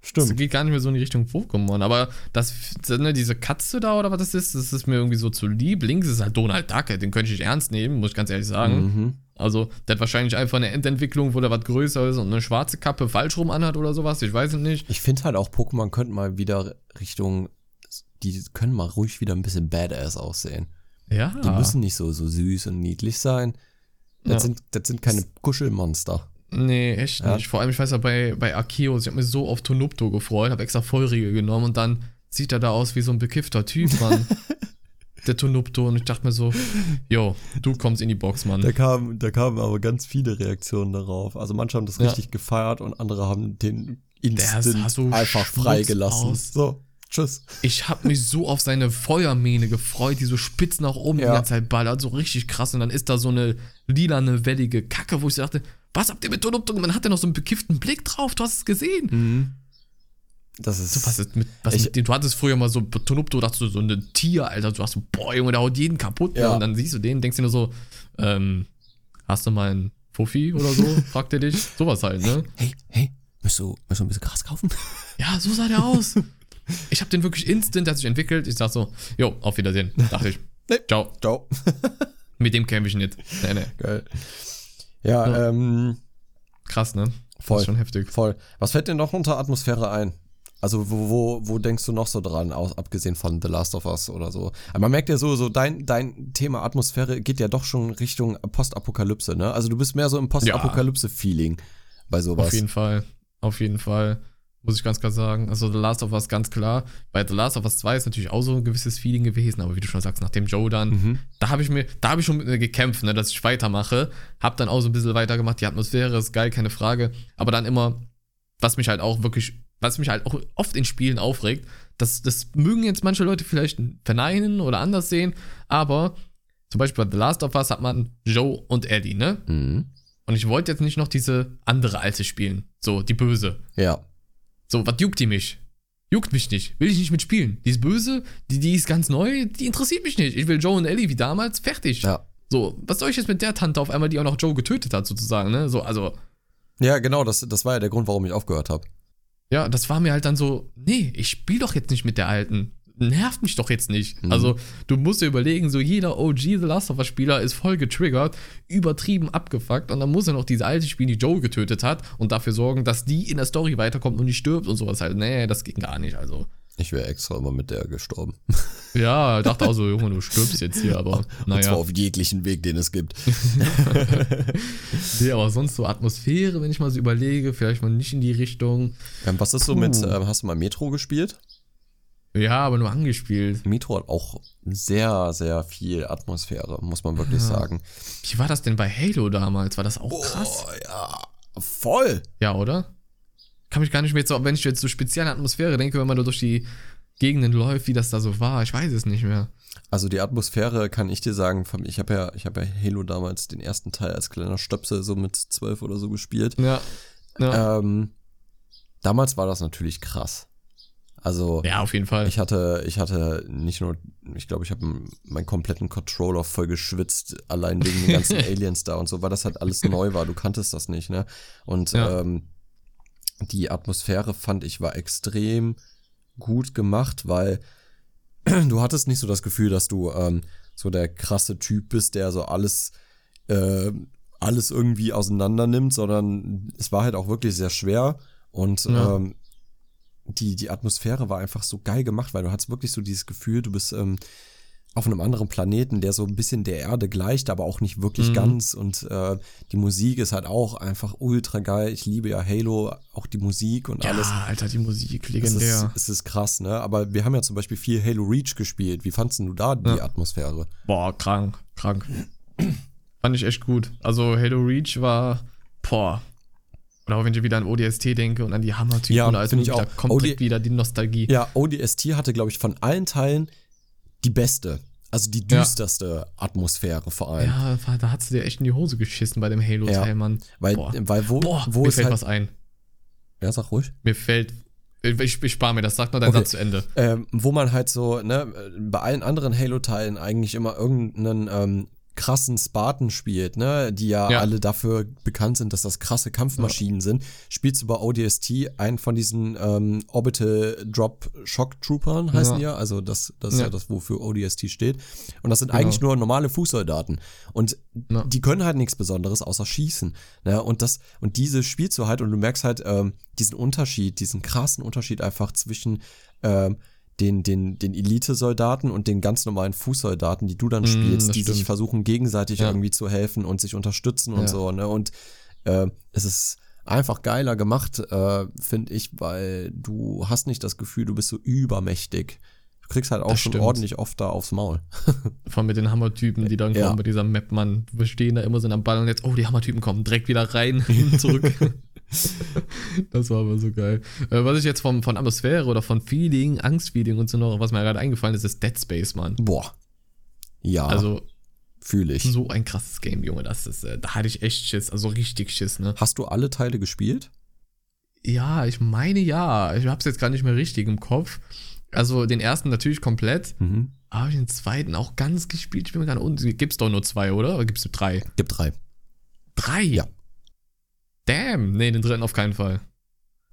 Das Stimmt. geht gar nicht mehr so in die Richtung Pokémon. Aber das, ne, diese Katze da oder was das ist, das ist mir irgendwie so zu lieb. Links ist halt Donald Duck, den könnte ich nicht ernst nehmen, muss ich ganz ehrlich sagen. Mhm. Also, der hat wahrscheinlich einfach eine Endentwicklung, wo der was größer ist und eine schwarze Kappe falsch rum anhat oder sowas. Ich weiß es nicht. Ich finde halt auch, Pokémon könnten mal wieder Richtung, die können mal ruhig wieder ein bisschen badass aussehen. Ja. Die müssen nicht so, so süß und niedlich sein. Das, Ja. sind, das sind keine Kuschelmonster. Nee, echt Ja. nicht. Vor allem, ich weiß ja, bei, bei Arceus, ich habe mich so auf Tonupto gefreut, habe extra Feurige genommen und dann sieht er da aus wie so ein bekiffter Typ, Mann. *laughs* der Tonupto. Und ich dachte mir so, *laughs* yo, du kommst in die Box, Mann. Da kamen, da kamen aber ganz viele Reaktionen darauf. Also manche haben das Ja. richtig gefeiert und andere haben den Instant so einfach freigelassen. So, tschüss. Ich habe mich so auf seine Feuermähne gefreut, die so spitz nach oben Ja. die ganze Zeit ballert, so richtig krass. Und dann ist da so eine lilane, wellige Kacke, wo ich dachte, was habt ihr mit Tonupto gemacht? Man hat ja noch so einen bekifften Blick drauf, du hast es gesehen. Das ist, So, was ist mit, was Ich- mit dem? Du hattest früher mal so Tonupto, dachtest du, so ein Tier, Alter. Du hast so, boah, Junge, der haut jeden kaputt. Ja. Ne? Und dann siehst du den, denkst dir nur so, ähm, hast du mal einen Fuffi oder so? *laughs* Fragt er dich. Sowas halt, ne? hey, hey, möchtest du, möchtest du ein bisschen Gras kaufen? Ja, so sah der aus. Ich habe den wirklich instant, der hat sich entwickelt. Ich sag so, jo, auf Wiedersehen. Dachte ich. *laughs* Nee. Ciao. Ciao. *laughs* Mit dem kämpfe ich nicht. Nee, nee. Geil. Ja, Ja. ähm, Krass, ne? Voll. Ist schon heftig. voll. Was fällt dir noch unter Atmosphäre ein? Also wo, wo, wo denkst du noch so dran, aus, abgesehen von The Last of Us oder so? Aber man merkt ja so, so dein, dein Thema Atmosphäre geht ja doch schon Richtung Postapokalypse, ne? Also du bist mehr so im Postapokalypse-Feeling bei sowas. Auf jeden Fall. Auf jeden Fall. Muss ich ganz klar sagen. Also The Last of Us ganz klar. Bei The Last of Us 2 ist natürlich auch so ein gewisses Feeling gewesen, aber wie du schon sagst, nach dem Joe dann, Mhm. da habe ich mir, da habe ich schon gekämpft, ne, dass ich weitermache. Hab dann auch so ein bisschen weitergemacht. Die Atmosphäre ist geil, keine Frage. Aber dann immer, was mich halt auch wirklich, was mich halt auch oft in Spielen aufregt, das, das mögen jetzt manche Leute vielleicht verneinen oder anders sehen, aber zum Beispiel bei The Last of Us hat man Joe und Ellie, ne? Mhm. Und ich wollte jetzt nicht noch diese andere alte spielen. So, die böse. Ja. So, was juckt die mich? Juckt mich nicht. Will ich nicht mitspielen. Die ist böse, die, die ist ganz neu, die interessiert mich nicht. Ich will Joe und Ellie wie damals, fertig. Ja. So, was soll ich jetzt mit der Tante auf einmal, die auch noch Joe getötet hat, sozusagen, ne? So, also, Ja, genau, das, das war ja der Grund, warum ich aufgehört habe. Ja, das war mir halt dann so, nee, ich spiel doch jetzt nicht mit der Alten. Nervt mich doch jetzt nicht. Mhm. Also, du musst dir überlegen, so jeder OG The Last of Us Spieler ist voll getriggert, übertrieben abgefuckt und dann muss er noch diese alte spielen, die Joe getötet hat und dafür sorgen, dass die in der Story weiterkommt und nicht stirbt und sowas halt. Nee, das ging gar nicht, also. Ich wäre extra immer mit der gestorben. *laughs* Ja, dachte auch so, Junge, du stirbst jetzt hier, aber *laughs* Und zwar naja. auf jeglichen Weg, den es gibt. *laughs* Nee, aber sonst so Atmosphäre, wenn ich mal so überlege, vielleicht mal nicht in die Richtung. Ähm, was ist so mit, Puh. ähm, hast du mal Metro gespielt? Ja, aber nur angespielt. Metro hat auch sehr, sehr viel Atmosphäre, muss man wirklich Ja. sagen. Wie war das denn bei Halo damals? War das auch krass? Oh, ja, voll. Ja, oder? Kann mich gar nicht mehr so- wenn ich jetzt so speziell an Atmosphäre denke, wenn man da durch die Gegenden läuft, wie das da so war. Ich weiß es nicht mehr. Also die Atmosphäre kann ich dir sagen, ich habe ja, ich habe ja Halo damals den ersten Teil als kleiner Stöpsel so mit zwölf oder so gespielt. Ja. Ja, Ähm, damals war das natürlich krass. Also ja auf jeden Fall. ich hatte, ich hatte nicht nur, ich glaube, ich habe meinen kompletten Controller voll geschwitzt, allein wegen den ganzen *laughs* Aliens da und so, weil das halt alles neu war. Du kanntest das nicht, ne? Und Ja. ähm, die Atmosphäre fand ich war extrem gut gemacht, weil *clears throat* du hattest nicht so das Gefühl, dass du ähm, so der krasse Typ bist, der so alles, äh, alles irgendwie auseinander nimmt, sondern es war halt auch wirklich sehr schwer und Ja. ähm, die, die Atmosphäre war einfach so geil gemacht, weil du hattest wirklich so dieses Gefühl, du bist ähm, auf einem anderen Planeten, der so ein bisschen der Erde gleicht, aber auch nicht wirklich Mhm. ganz. Und äh, die Musik ist halt auch einfach ultra geil. Ich liebe ja Halo, auch die Musik und ja, alles. Alter, die Musik, Es ist, legendär. es ist krass, ne? Aber wir haben ja zum Beispiel viel Halo Reach gespielt. Wie fandst du da die Ja. Atmosphäre? Boah, krank, krank. Fand ich echt gut. Also Halo Reach war, boah. Oder auch wenn ich wieder an ODST denke und an die Hammer-Typen, Ja, da ist ich auch. komplett OD wieder die Nostalgie. Ja, ODST hatte, glaube ich, von allen Teilen die beste. Also die Ja. düsterste Atmosphäre vor allem. Ja, da hat du dir echt in die Hose geschissen bei dem Halo-Teil, Ja. Mann. Weil, Boah. weil wo, Boah, wo mir fällt halt. was ein. Ja, sag ruhig. Mir fällt. Ich, ich spare mir das, sag noch deinen Okay. Satz zu Ende. ähm, wo man halt so, ne, bei allen anderen Halo-Teilen eigentlich immer irgendeinen ähm, krassen Spartan spielt, ne, die ja, Ja. alle dafür bekannt sind, dass das krasse Kampfmaschinen sind, spielst du bei ODST einen von diesen ähm, Orbital Drop Shock Troopern, heißen Ja. die ja, also das, das ist ja. Ja. das, wofür ODST steht. Und das sind Genau. eigentlich nur normale Fußsoldaten. Und Ja. die können halt nichts Besonderes außer schießen. Ne? Und das, und diese spielst du halt und du merkst halt ähm, diesen Unterschied, diesen krassen Unterschied einfach zwischen ähm, den, den, den Elite-Soldaten und den ganz normalen Fußsoldaten, die du dann Mm, spielst, die sich stimmt. versuchen, gegenseitig Ja. irgendwie zu helfen und sich unterstützen und Ja. so, ne? Und äh, es ist einfach geiler gemacht, äh, finde ich, weil du hast nicht das Gefühl, du bist so übermächtig. Du kriegst halt auch Das schon stimmt. ordentlich oft da aufs Maul. *laughs* Vor allem mit den Hammertypen, die dann Ja. kommen bei dieser Map, Mann. Wir stehen da immer so am Ball und jetzt, oh, die Hammertypen kommen direkt wieder rein, *laughs* zurück. *laughs* das war aber so geil. Äh, was ich jetzt vom, von Atmosphäre oder von Feeling, Angstfeeling und so noch, was mir gerade eingefallen ist, ist Dead Space, Mann. Boah. Ja, Also fühle ich. so ein krasses Game, Junge. Das ist, äh, da hatte ich echt Schiss, also richtig Schiss, ne? Hast du alle Teile gespielt? Ja, ich meine ja. Ich hab's jetzt gar nicht mehr richtig im Kopf. Also den ersten natürlich komplett, Mhm. aber den zweiten auch ganz gespielt. Ich bin mir gar nicht unsicher. Gibt's doch nur zwei, oder? Oder gibt's drei? Gibt drei. Drei? Ja. Damn. Nee, den dritten auf keinen Fall.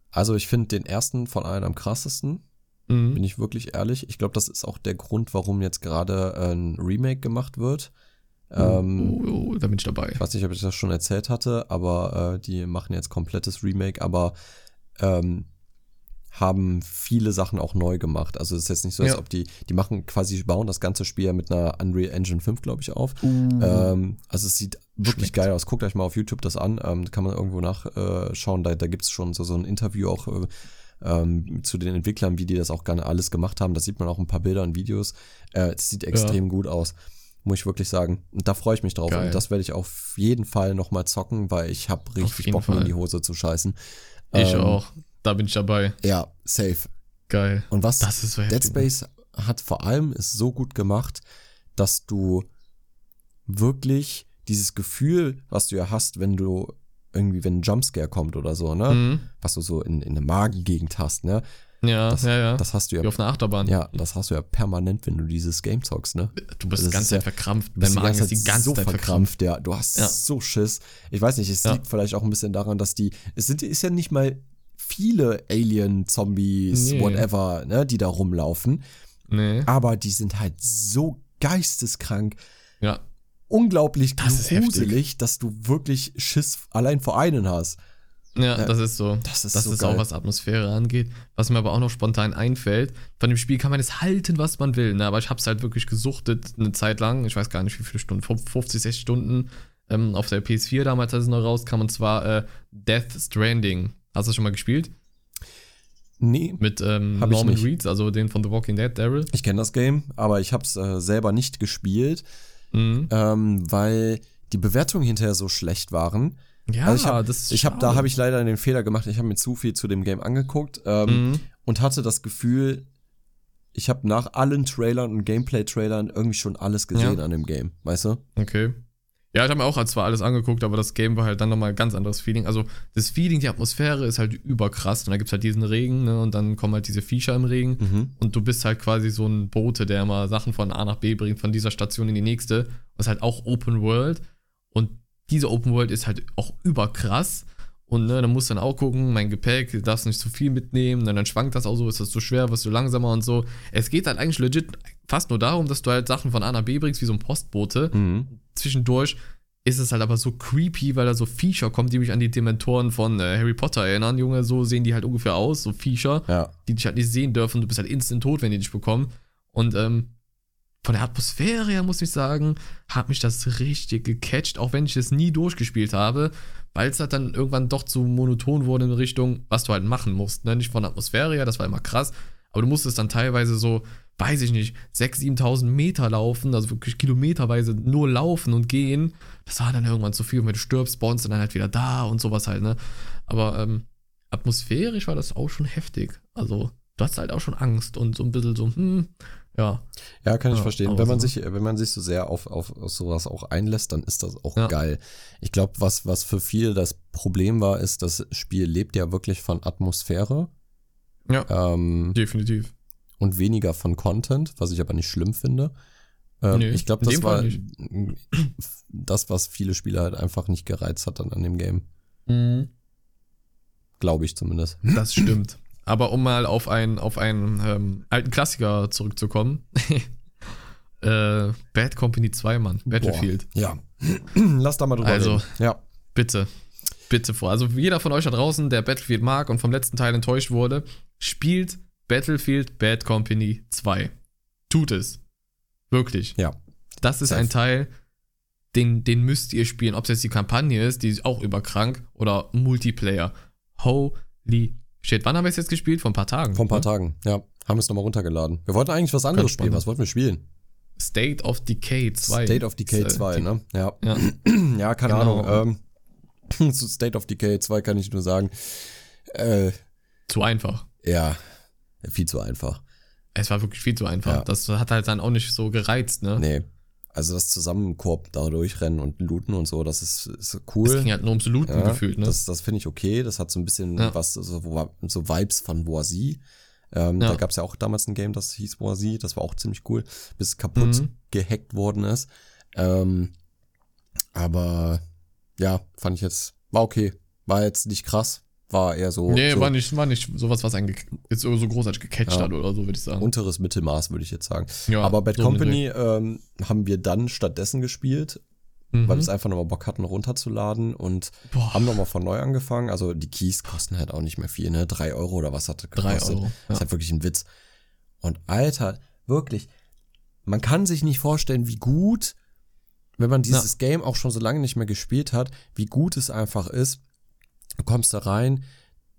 Also ich finde den ersten von allen am krassesten, Mhm. bin ich wirklich ehrlich. Ich glaube, das ist auch der Grund, warum jetzt gerade ein Remake gemacht wird. Ähm, oh, oh, da bin ich dabei. Ich weiß nicht, ob ich das schon erzählt hatte, aber äh, die machen jetzt komplettes Remake, aber ähm, haben viele Sachen auch neu gemacht. Also es ist jetzt nicht so, als Ja. ob die, die machen quasi, bauen das ganze Spiel ja mit einer Unreal Engine 5, glaube ich, auf. Uh, Ähm, also es sieht wirklich Schmeckt. geil aus. Guckt euch mal auf YouTube das an. Ähm, kann man irgendwo nachschauen. Äh, da da gibt es schon so, so ein Interview auch äh, ähm, zu den Entwicklern, wie die das auch gerne alles gemacht haben. Da sieht man auch ein paar Bilder und Videos. Äh, Es sieht extrem gut aus. Muss ich wirklich sagen. Und da freue ich mich drauf. Geil. Und das werde ich auf jeden Fall nochmal zocken, weil ich habe richtig Bock, mir in die Hose zu scheißen. ich ähm, auch. Da bin ich dabei. Ja, safe. Geil. Und was Das ist so Dead heftig. Space hat vor allem ist so gut gemacht, dass du wirklich dieses Gefühl, was du ja hast, wenn du irgendwie, wenn ein Jumpscare kommt oder so, ne? Mhm. Was du so in, in der Magengegend hast, ne? Ja, Das, ja, ja. das hast du ja. Wie auf einer Achterbahn. Ja, das hast du ja permanent, wenn du dieses Game zockst, ne? Du bist Das die ganze Zeit ja- verkrampft. Dein Magen ist die ganze so Zeit verkrampft, verkrampft. ja. Du hast Ja. so Schiss. Ich weiß nicht, es liegt vielleicht auch ein bisschen daran, dass die, es sind, ist ja nicht mal viele Alien, Zombies, Nee. whatever, ne, die da rumlaufen. Nee. Aber die sind halt so geisteskrank, Ja. unglaublich Das ist gruselig, dass du wirklich Schiss allein vor einen hast. Ja, das ist so. Das ist das so ist geil. auch was Atmosphäre angeht. Was mir aber auch noch spontan einfällt, von dem Spiel kann man es halten, was man will, ne? aber ich habe es halt wirklich gesuchtet eine Zeit lang. Ich weiß gar nicht, wie viele Stunden, 50, 60 Stunden ähm, auf der PS4 damals, als es noch rauskam, und zwar äh, Death Stranding. Hast du das schon mal gespielt? Nee, Mit ähm, Hab ich Norman. Reedus, also den von The Walking Dead, Daryl. ich kenne das Game, aber ich habe es äh, selber nicht gespielt, Mhm. ähm, weil die Bewertungen hinterher so schlecht waren. Ja, Also ich hab- das ist Ich habe da habe ich leider den Fehler gemacht. Ich habe mir zu viel zu dem Game angeguckt ähm, Mhm. und hatte das Gefühl, ich habe nach allen Trailern und Gameplay-Trailern irgendwie schon alles gesehen Ja. an dem Game, weißt du? Okay. Ja, ich habe mir auch zwar alles angeguckt, aber das Game war halt dann nochmal ein ganz anderes Feeling. Also das Feeling, die Atmosphäre ist halt überkrass. Und da gibt es halt diesen Regen, ne? Und dann kommen halt diese Viecher im Regen. Mhm. Und du bist halt quasi so ein Bote, der immer Sachen von A nach B bringt, von dieser Station in die nächste. Das ist halt auch Open World. Und diese Open World ist halt auch überkrass. Und ne, dann musst du dann auch gucken, mein Gepäck, du darfst nicht zu viel mitnehmen, dann, dann schwankt das auch so, ist das zu schwer, wirst du langsamer und so. Es geht halt eigentlich legit fast nur darum, dass du halt Sachen von A nach B bringst, wie so ein Postbote Mhm. zwischendurch ist es halt aber so creepy, weil da so Viecher kommen, die mich an die Dementoren von äh, Harry Potter erinnern. Junge, so sehen die halt ungefähr aus, so Viecher, Ja. die dich halt nicht sehen dürfen. Du bist halt instant tot, wenn die dich bekommen. Und ähm, von der Atmosphäre her muss ich sagen, hat mich das richtig gecatcht, auch wenn ich es nie durchgespielt habe, weil es halt dann irgendwann doch zu monoton wurde in Richtung, was du halt machen musst. Ne? Nicht von der Atmosphäre her, das war immer krass, aber du musstest dann teilweise so, weiß ich nicht, 6.000, 7.000 Meter laufen, also wirklich kilometerweise nur laufen und gehen. Das war dann irgendwann zu viel. Und wenn du stirbst, spawnst du dann halt wieder da und sowas halt, ne? Aber ähm, atmosphärisch war das auch schon heftig. Also, du hast halt auch schon Angst und so ein bisschen so, hm, ja. Ja, kann ich Ja, verstehen. Wenn man so- sich, wenn man sich so sehr auf, auf, auf sowas auch einlässt, dann ist das auch Ja. geil. Ich glaube, was, was für viele das Problem war, ist, das Spiel lebt ja wirklich von Atmosphäre Ja, ähm, definitiv. und weniger von Content, was ich aber nicht schlimm finde. Ähm, Nee, ich glaube, das war *clears throat* das, was viele Spieler halt einfach nicht gereizt hat dann an dem Game. Glaube ich zumindest. Das stimmt. *laughs* Aber um mal auf einen, auf einen ähm, alten Klassiker zurückzukommen. *laughs* äh, Bad Company 2, Mann. Battlefield. Boah, ja. *clears throat* Lass da mal drüber Also- reden. Ja. Bitte. Bitte vor. Also jeder von euch da draußen, der Battlefield mag und vom letzten Teil enttäuscht wurde, spielt Battlefield Bad Company 2. Tut es. Wirklich. Ja. Das ist Safe. ein Teil, den, den müsst ihr spielen. Ob es jetzt die Kampagne ist, die ist auch überkrank, oder Multiplayer. Holy shit. Wann haben wir es jetzt gespielt? Vor ein paar Tagen. Vor ein paar ne? Tagen. Ja. Haben wir es nochmal runtergeladen. Wir wollten eigentlich was anderes spielen. Was wollten wir spielen? State of Decay 2. State of Decay Das, äh, 2, die- ne? Ja. Ja. *clears throat* Ja, keine Genau. Ahnung. Ähm, *laughs* zu State of Decay 2 kann ich nur sagen, äh, Zu einfach. ja, viel zu einfach. Es war wirklich viel zu einfach. Ja. Das hat halt dann auch nicht so gereizt, ne? Nee. Also das Zusammenkorb da durchrennen und looten und so, das ist, ist Es cool. ging halt nur ums Looten Ja, gefühlt, ne? Das, das finde ich okay. Das hat so ein bisschen Ja. was, so, so Vibes von Voici. Ähm, Ja. Da gab es ja auch damals ein Game, das hieß Voici. Das war auch ziemlich cool, bis es kaputt Mhm. gehackt worden ist. Ähm, aber ja, fand ich jetzt, war okay. War jetzt nicht krass. War eher so, nee, so war nicht, war nicht sowas, was einen jetzt so großartig gecatcht Ja. hat oder so, würde ich sagen. unteres Mittelmaß, würde ich jetzt sagen. ja, aber Bad so Company ähm, haben wir dann stattdessen gespielt, Mhm. weil wir es einfach nochmal Bock hatten, runterzuladen und Boah, haben nochmal von neu angefangen. Also die Keys kosten halt auch nicht mehr viel, ne? Drei Euro oder was hat das drei gekostet? Euro. Das Ja. ist halt wirklich ein Witz. Und Alter, wirklich, man kann sich nicht vorstellen, wie gut, wenn man dieses Game auch schon so lange nicht mehr gespielt hat, wie gut es einfach ist. Du kommst da rein,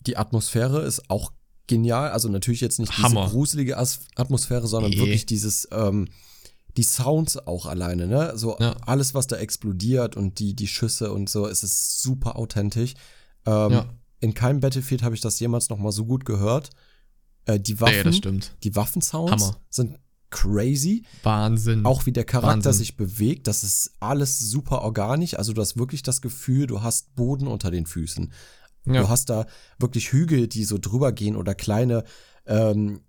die Atmosphäre ist auch genial. Also natürlich jetzt nicht Hammer. diese gruselige As Atmosphäre, sondern Nee. wirklich dieses, ähm, die Sounds auch alleine, ne? So Ja. alles, was da explodiert und die, die Schüsse und so, es ist super authentisch. Ähm, Ja. In keinem Battlefield habe ich das jemals noch mal so gut gehört. Äh, die Waffen, Nee, das stimmt. die Waffensounds Hammer. sind crazy. Wahnsinn. Auch wie der Charakter Wahnsinn. sich bewegt, das ist alles super organisch. Also du hast wirklich das Gefühl, du hast Boden unter den Füßen. ja. Du hast da wirklich Hügel, die so drüber gehen oder kleine ähm,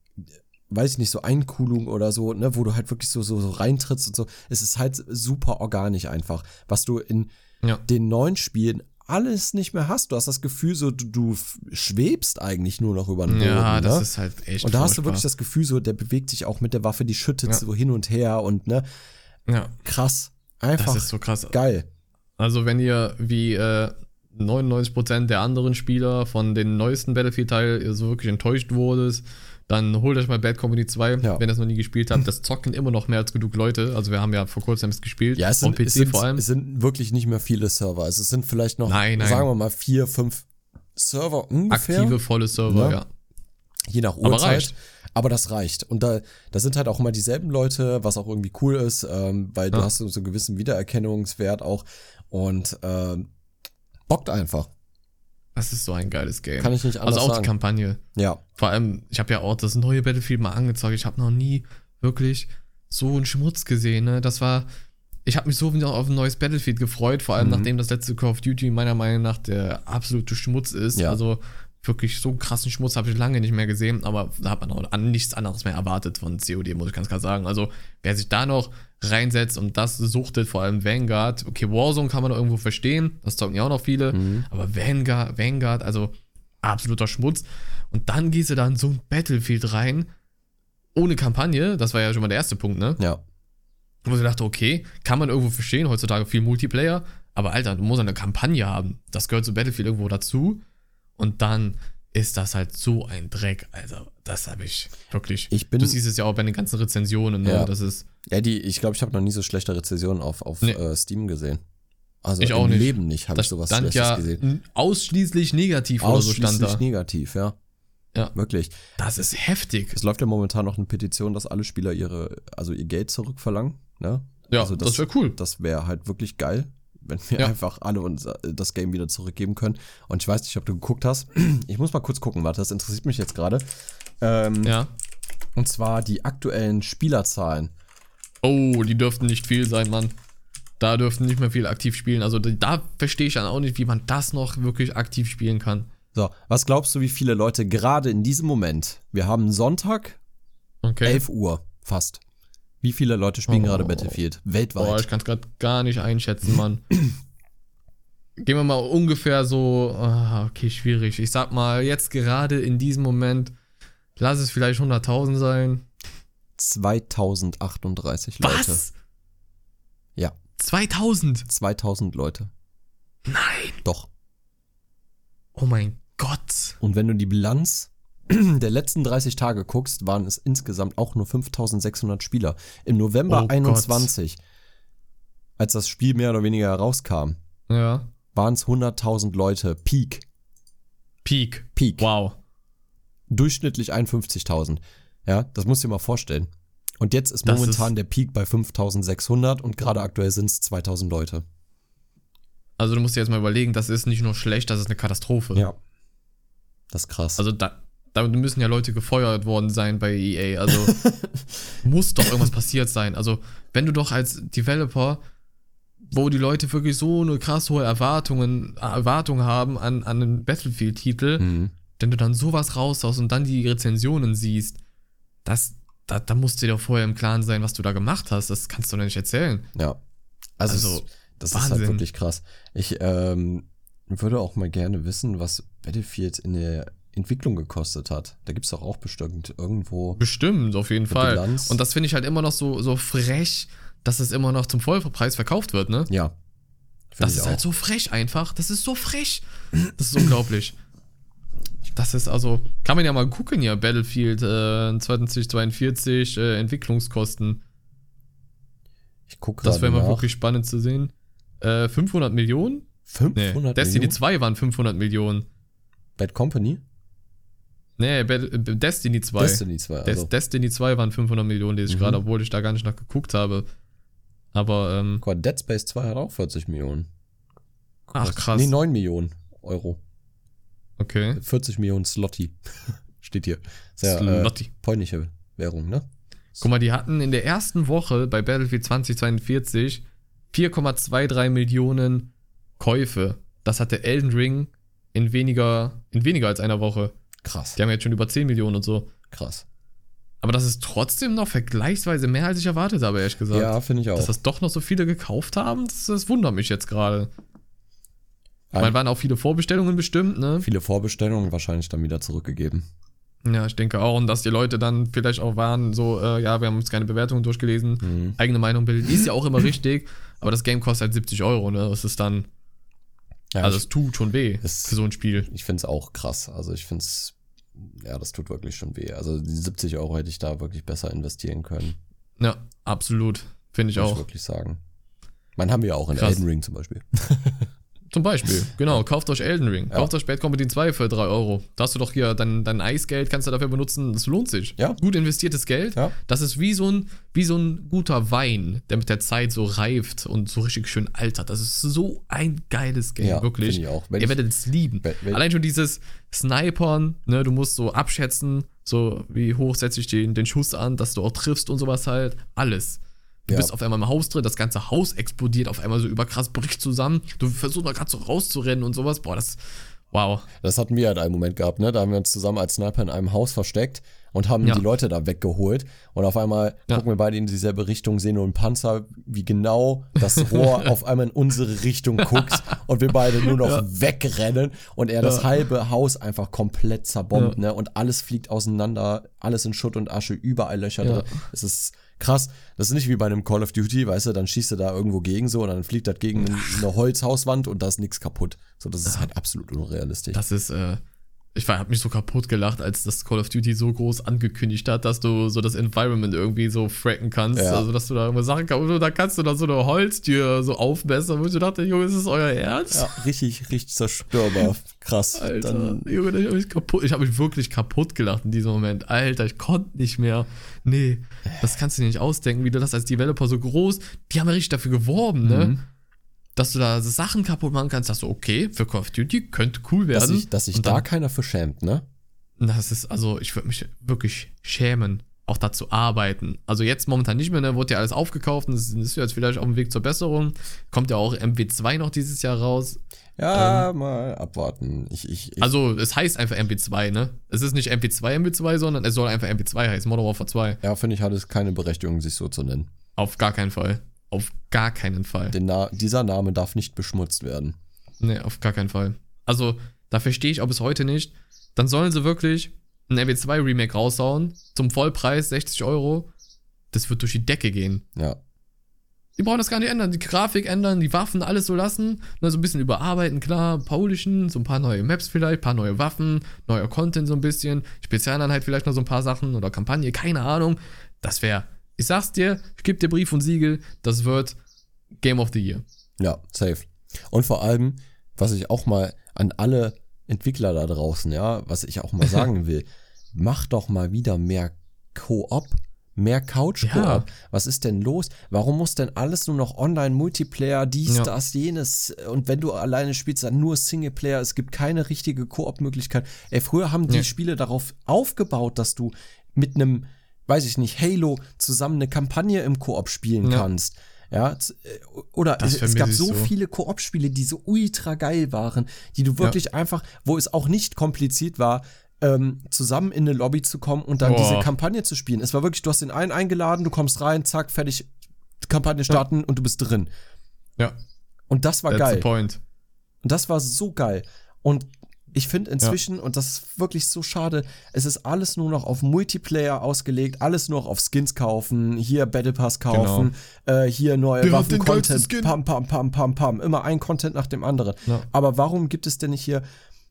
weiß ich nicht, so Eincoolung oder so, ne, wo du halt wirklich so, so, so reintrittst und so. Es ist halt super organisch einfach, was du in Ja. den neuen Spielen alles nicht mehr hast. Du hast das Gefühl, so du, du schwebst eigentlich nur noch über den Boden. Ja, das ne? ist halt echt. Und da hast du wirklich das Gefühl, so der bewegt sich auch mit der Waffe, die schüttet Ja. so hin und her und ne, Ja, krass. das Einfach ist so krass. geil. Also, wenn ihr wie äh, 99% der anderen Spieler von den neuesten Battlefield-Teil so wirklich enttäuscht wurdet, dann holt euch mal Bad Company 2, Ja. wenn ihr es noch nie gespielt habt. Das zocken immer noch mehr als genug Leute. Also, wir haben ja vor kurzem es gespielt. Ja, es auf sind, PC es, sind, vor allem. es sind wirklich nicht mehr viele Server. Also es sind vielleicht noch, Nein, nein. sagen wir mal, vier, fünf Server ungefähr. Aktive, volle Server, Ja. ja. Je nach Aber Uhrzeit. reicht. Aber das reicht. Und da, da sind halt auch immer dieselben Leute, was auch irgendwie cool ist, ähm, weil du Ja. hast so, so einen gewissen Wiedererkennungswert auch. Und ähm, bockt einfach. Das ist so ein geiles Game. Kann ich nicht anders also auch die sagen. Kampagne. Ja. Vor allem, ich habe ja auch das neue Battlefield mal angezeigt. Ich habe noch nie wirklich so einen Schmutz gesehen. Ne? Das war. Ich habe mich so wieder auf ein neues Battlefield gefreut, vor allem Mhm. nachdem das letzte Call of Duty meiner Meinung nach der absolute Schmutz ist. Ja. Also wirklich so einen krassen Schmutz habe ich lange nicht mehr gesehen, aber da hat man auch an nichts anderes mehr erwartet von COD, muss ich ganz klar sagen. Also wer sich da noch reinsetzt und das suchtet, vor allem Vanguard, okay, Warzone kann man noch irgendwo verstehen, das zocken ja auch noch viele, Mhm. aber Vanguard, Vanguard, also absoluter Schmutz. Und dann gehst du da in so ein Battlefield rein, ohne Kampagne, das war ja schon mal der erste Punkt, ne? Ja. Wo ich dachte, okay, kann man irgendwo verstehen, heutzutage viel Multiplayer, aber Alter, du musst eine Kampagne haben. Das gehört zu Battlefield irgendwo dazu. Und dann ist das halt so ein Dreck. Also, das habe ich wirklich. Ich bin- du siehst es ja auch bei den ganzen Rezensionen, ne? Ja. Das ist. Ja, die, ich glaube, ich habe noch nie so schlechte Rezensionen auf, auf Nee. äh, Steam gesehen. Also Ich auch im nicht. Leben nicht habe Das ich sowas stand Schlechtes ja gesehen. ausschließlich negativ oder so stand Ausschließlich da. negativ, ja. Ja. Wirklich. Das ist heftig. Es läuft ja momentan noch eine Petition, dass alle Spieler ihre, also ihr Geld zurückverlangen. Ne? Ja, also das, wäre cool. Das wäre halt wirklich geil, wenn wir Ja. einfach alle uns äh, das Game wieder zurückgeben können. Und ich weiß nicht, ob du geguckt hast. *clears throat* Ich muss mal kurz gucken, warte, das interessiert mich jetzt gerade. Ähm, Ja. Und zwar die aktuellen Spielerzahlen. Oh, die dürften nicht viel sein, Mann. Da dürften nicht mehr viel aktiv spielen. Also da- da verstehe ich dann auch nicht, wie man das noch wirklich aktiv spielen kann. So, was glaubst du, wie viele Leute gerade in diesem Moment, wir haben Sonntag, Okay. 11 Uhr fast. Wie viele Leute spielen Oh. gerade Battlefield? Weltweit. Boah, ich kann es gerade gar nicht einschätzen, Mann. Gehen wir mal ungefähr so, ah, okay, schwierig. Ich sag mal, jetzt gerade in diesem Moment, lass es vielleicht 100.000 sein. 2038 Leute. Was? Ja, 2000? 2000 Leute. Nein. Doch. Oh mein Gott. Und wenn du die Bilanz *clears throat* der letzten 30 Tage guckst, waren es insgesamt auch nur 5600 Spieler. Im November Oh Gott. 21, als das Spiel mehr oder weniger rauskam, Ja. waren es 100.000 Leute. Peak. Peak. Peak. Wow. Durchschnittlich 51.000. Ja, das musst du dir mal vorstellen. Und jetzt ist Das momentan ist- der Peak bei 5600 und gerade aktuell sind es 2000 Leute. Also du musst dir jetzt mal überlegen, das ist nicht nur schlecht, das ist eine Katastrophe. Ja. Das ist krass. Also da, da müssen ja Leute gefeuert worden sein bei EA. Also *laughs* muss doch irgendwas passiert sein. Also wenn du doch als Developer, wo die Leute wirklich so eine krass hohe Erwartungen, Erwartung haben an, an einen Battlefield-Titel, mhm. wenn du dann sowas raushaust und dann die Rezensionen siehst, das, da, da musst du dir doch vorher im Klaren sein, was du da gemacht hast. Das kannst du doch nicht erzählen. Ja. Also, Also, das ist halt Wahnsinn. wirklich krass. Ich ähm, würde auch mal gerne wissen, was Battlefield in der Entwicklung gekostet hat. Da gibt es doch auch bestimmt irgendwo. Bestimmt, auf jeden Fall. Bilanz. Und das finde ich halt immer noch so, so frech, dass es immer noch zum Vollpreis verkauft wird, ne? Ja. Das ist halt auch. so frech einfach. Das ist so frech. Das ist unglaublich. Das ist also, kann man ja mal gucken hier, Battlefield äh, 2042, äh, Entwicklungskosten. Ich gucke Das wäre mal wirklich spannend zu sehen. Äh, 500 Millionen? Nee, 500 Destiny Millionen? 2 waren 500 Millionen. Bad Company? Nee, äh, Destiny 2. Destiny 2. Des Also. Destiny 2 waren 500 Millionen, lese ich Mhm. gerade, obwohl ich da gar nicht nachgeguckt habe. Aber, ähm, Guck mal, Dead Space 2 hat auch 40 Millionen. ach krass. Nee, 9 Millionen Euro. Okay. 40 Millionen Slotty. *laughs* Steht hier. Sehr äh, Slotty. polnische Währung, ne? Guck mal, die hatten in der ersten Woche bei Battlefield 2042 4,23 Millionen Käufe. Das hatte Elden Ring in weniger, in weniger als einer Woche. Krass. Die haben jetzt schon über 10 Millionen und so. krass. Aber das ist trotzdem noch vergleichsweise mehr, als ich erwartet habe, ehrlich gesagt. Ja, finde ich auch. Dass das doch noch so viele gekauft haben, das, das wundert mich jetzt gerade. Ein- Man waren auch viele Vorbestellungen bestimmt, ne? Viele Vorbestellungen wahrscheinlich dann wieder zurückgegeben. Ja, ich denke auch. Und dass die Leute dann vielleicht auch waren, so, äh, ja, wir haben uns keine Bewertungen durchgelesen, Mhm. eigene Meinung bilden. Ist ja auch immer *laughs* richtig, aber das Game kostet halt 70 Euro, ne? Das ist dann, Ja, also ich es tut schon weh Es- für so ein Spiel. ich finde es auch krass. Also ich finde es, ja, das tut wirklich schon weh. Also die 70 Euro hätte ich da wirklich besser investieren können. Ja, absolut. Finde ich Muss ich auch. wirklich sagen. Man haben wir auch in Krass. Elden Ring zum Beispiel. *laughs* Zum Beispiel, *laughs* genau, kauft euch Elden Ring. Ja. Kauft euch Bad Company 2 für 3 Euro. Da hast du doch hier dein, dein Eisgeld, kannst du dafür benutzen. Das lohnt sich. Ja. Gut investiertes Geld. Ja. Das ist wie so, ein, wie so ein guter Wein, der mit der Zeit so reift und so richtig schön altert. Das ist so ein geiles Game, Ja, wirklich. ich auch. Wenn Ihr werdet es lieben. Wenn- wenn- Allein schon dieses Snipern, ne, du musst so abschätzen, so wie hoch setze ich den, den Schuss an, dass du auch triffst und sowas halt. Alles. Du Ja. bist auf einmal im Haus drin, das ganze Haus explodiert auf einmal so überkrass, bricht zusammen. Du versuchst mal gerade so rauszurennen und sowas. Boah, das. Wow. Das hatten wir halt einen Moment gehabt, ne? Da haben wir uns zusammen als Sniper in einem Haus versteckt und haben Ja. die Leute da weggeholt. Und auf einmal Ja. gucken wir beide in dieselbe Richtung, sehen nur einen Panzer, wie genau das Rohr *laughs* auf einmal in unsere Richtung guckt und wir beide nur noch wegrennen und er das Ja. halbe Haus einfach komplett zerbombt, ne? Und alles fliegt auseinander, alles in Schutt und Asche, überall Löcher Ja. drin. Es ist krass. Das ist nicht wie bei einem Call of Duty, weißt du, dann schießt du da irgendwo gegen so und dann fliegt das gegen eine Holzhauswand und da ist nichts kaputt. So, das ist halt absolut unrealistisch. Das ist, äh, ich war, hab mich so kaputt gelacht, als das Call of Duty so groß angekündigt hat, dass du so das Environment irgendwie so fracken kannst. Ja. Also, dass du da irgendwas Sachen kannst. Und da kannst du da so eine Holztür so aufbessern, wo ich dachte, Junge, ist das euer Ernst? Ja, richtig, richtig zerstörbar. Krass. Alter, Dann, Junge, ich hab mich kaputt, ich habe mich wirklich kaputt gelacht in diesem Moment. Alter, ich konnte nicht mehr. Nee, das kannst du dir nicht ausdenken, wie du das als Developer so groß, die haben ja richtig dafür geworben, ne? Dass du da Sachen kaputt machen kannst, dass du, okay, für Call of Duty könnte cool werden. dass sich dass Und da dann- keiner für schämt, ne? Das ist, also, ich würde mich wirklich schämen, auch da zu arbeiten. Also jetzt momentan nicht mehr, ne? Wurde ja alles aufgekauft und es ist jetzt vielleicht auf dem Weg zur Besserung. Kommt ja auch MW2 noch dieses Jahr raus. Ja, mal abwarten. Ich, ich, ich, Ähm. Also, es heißt einfach MW2, ne? Es ist nicht MW2 MW2, sondern es soll einfach MW2 heißen, Modern Warfare 2. ja, finde ich, hat es keine Berechtigung, sich so zu nennen. Auf gar keinen Fall. Auf gar keinen Fall. Na dieser Name darf nicht beschmutzt werden. Nee, auf gar keinen Fall. Also, da verstehe ich auch bis heute nicht. Dann sollen sie wirklich ein MW2 Remake raushauen, zum Vollpreis 60 Euro. Das wird durch die Decke gehen. Ja. Die brauchen das gar nicht ändern. Die Grafik ändern, die Waffen, alles so lassen. Ne, so ein bisschen überarbeiten, klar, polischen, so ein paar neue Maps vielleicht, paar neue Waffen, neuer Content so ein bisschen, Spezialeinheit vielleicht noch so ein paar Sachen oder Kampagne, keine Ahnung. Das wäre, ich sag's dir, ich geb dir Brief und Siegel, das wird Game of the Year. Ja, safe. Und vor allem, was ich auch mal an alle Entwickler da draußen, ja, was ich auch mal *laughs* sagen will, mach doch mal wieder mehr Koop, mehr Couch-Koop. Ja. Was ist denn los? Warum muss denn alles nur noch Online-Multiplayer, dies, Ja. das, jenes? Und wenn du alleine spielst, dann nur Singleplayer. Es gibt keine richtige Koop-Möglichkeit. Ey, früher haben die Ja. Spiele darauf aufgebaut, dass du mit einem, weiß ich nicht, Halo zusammen eine Kampagne im Koop spielen Ja. kannst. Ja, äh, oder es, es gab so, so. viele Koop-Spiele, die so ultra geil waren, die du wirklich einfach, wo es auch nicht kompliziert war, ähm, zusammen in eine Lobby zu kommen und dann Boah. diese Kampagne zu spielen. Es war wirklich, du hast den einen eingeladen, du kommst rein, zack, fertig, Kampagne starten und du bist drin. Ja, Und das war that's geil. the point. Und das war so geil. Und ich finde inzwischen, und das ist wirklich so schade, es ist alles nur noch auf Multiplayer ausgelegt, alles nur noch auf Skins kaufen, hier Battle Pass kaufen, äh, hier neue geilsten Waffen-Content, Skin? pam, pam, pam, pam, pam, immer ein Content nach dem anderen. Ja. Aber warum gibt es denn nicht hier,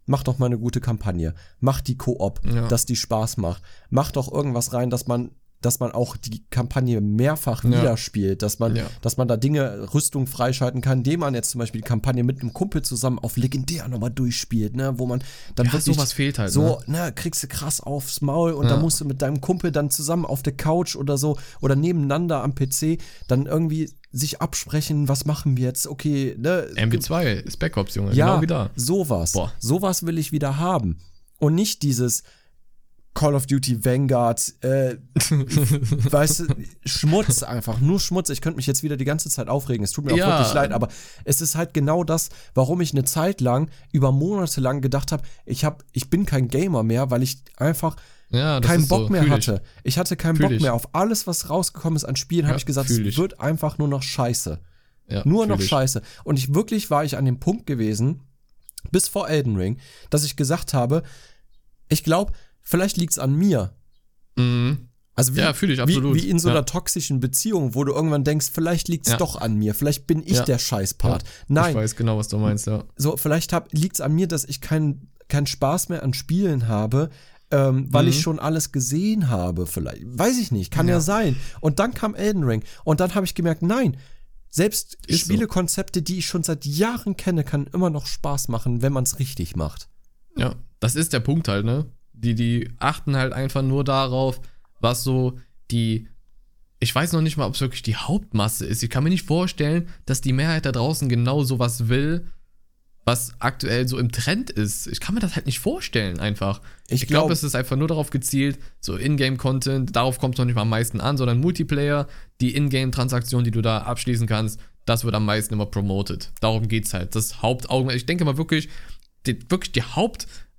mach doch mal eine gute Kampagne, mach die Koop, Ja. dass die Spaß macht, mach doch irgendwas rein, dass man dass man auch die Kampagne mehrfach Ja. wieder spielt, dass man, Ja. dass man da Dinge, Rüstung freischalten kann, indem man jetzt zum Beispiel die Kampagne mit einem Kumpel zusammen auf legendär nochmal durchspielt, ne, wo man dann Ja, wirklich sowas fehlt halt, so, ne, kriegst du krass aufs Maul und Ja. dann musst du mit deinem Kumpel dann zusammen auf der Couch oder so oder nebeneinander am PC dann irgendwie sich absprechen, was machen wir jetzt, okay, ne, MB2 ist Backups, Junge. ja, Genau wie da. sowas. Boah. Sowas will ich wieder haben. Und nicht dieses Call of Duty Vanguard, äh, *laughs* weißt du, Schmutz einfach, nur Schmutz. Ich könnte mich jetzt wieder die ganze Zeit aufregen. Es tut mir auch Ja. wirklich leid, aber es ist halt genau das, warum ich eine Zeit lang, über Monate lang gedacht habe, ich hab, ich bin kein Gamer mehr, weil ich einfach Ja, keinen Bock so. mehr hatte. Ich hatte keinen Fühl Bock mehr auf alles, was rausgekommen ist an Spielen, Ja, habe ich gesagt, fühl es wird einfach nur noch scheiße. Ja, Nur noch scheiße. Und ich wirklich war ich an dem Punkt gewesen, bis vor Elden Ring, dass ich gesagt habe, ich glaube, vielleicht liegt's an mir. Mhm. Also wie, Ja, fühl ich, absolut. Wie, wie in so Ja. einer toxischen Beziehung, wo du irgendwann denkst, vielleicht liegt's Ja. doch an mir, vielleicht bin ich Ja. der Scheißpart. Ich Nein, weiß genau, was du meinst, ja. so vielleicht hab, liegt's an mir, dass ich keinen keinen Spaß mehr an Spielen habe, ähm, weil Mhm. ich schon alles gesehen habe, vielleicht. Weiß ich nicht, kann ja, Ja. sein. Und dann kam Elden Ring und dann habe ich gemerkt, nein, selbst Ist so. Spielekonzepte, die ich schon seit Jahren kenne, kann immer noch Spaß machen, wenn man es richtig macht. Ja, das ist der Punkt halt, ne? Die, die achten halt einfach nur darauf, was so die. Ich weiß noch nicht mal, ob es wirklich die Hauptmasse ist. Ich kann mir nicht vorstellen, dass die Mehrheit da draußen genau sowas will, was aktuell so im Trend ist. Ich kann mir das halt nicht vorstellen, einfach. Ich Ich, glaube, glaub- es ist einfach nur darauf gezielt, so Ingame-Content, darauf kommt es noch nicht mal am meisten an, sondern Multiplayer, die Ingame-Transaktion, die du da abschließen kannst, das wird am meisten immer promoted. Darum geht's halt. Das Hauptaugenmerk. Ich denke mal wirklich, die, wirklich die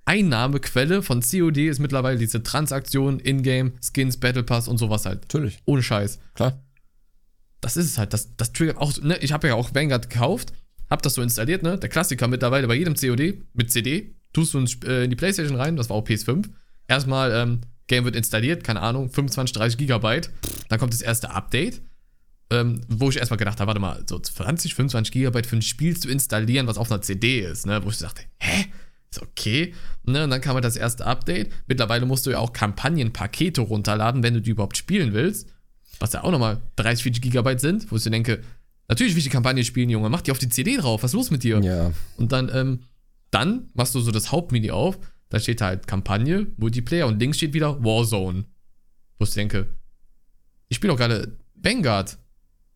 Haupteinnahmequelle von COD ist mittlerweile diese Transaktion, Ingame, Skins, Battle Pass und sowas halt. Natürlich, Ohne Scheiß. klar. Das ist es halt. Das, das triggert auch, ne? Ich habe ja auch Vanguard gekauft, hab das so installiert, ne? Der Klassiker mittlerweile bei jedem COD mit CD. Tust du äh, in die Playstation rein, das war auch PS5. Erstmal, ähm, Game wird installiert, keine Ahnung, 25, 30 Gigabyte. Dann kommt das erste Update. Ähm, wo ich erstmal gedacht habe, warte mal, so 20, 25 Gigabyte für ein Spiel zu installieren, was auf einer CD ist, ne? Wo ich dachte, hä? Ist okay. Ne? Und dann kam halt das erste Update. Mittlerweile musst du ja auch Kampagnenpakete runterladen, wenn du die überhaupt spielen willst. Was ja auch nochmal 30, 40 Gigabyte sind, wo ich so denke, natürlich will ich die Kampagne spielen, Junge, mach die auf die CD drauf, was ist los mit dir? Ja. Und dann, ähm, dann machst du so das Hauptmenü auf, da steht halt Kampagne, Multiplayer und links steht wieder Warzone. Wo ich denke, ich spiele doch gerade Vanguard.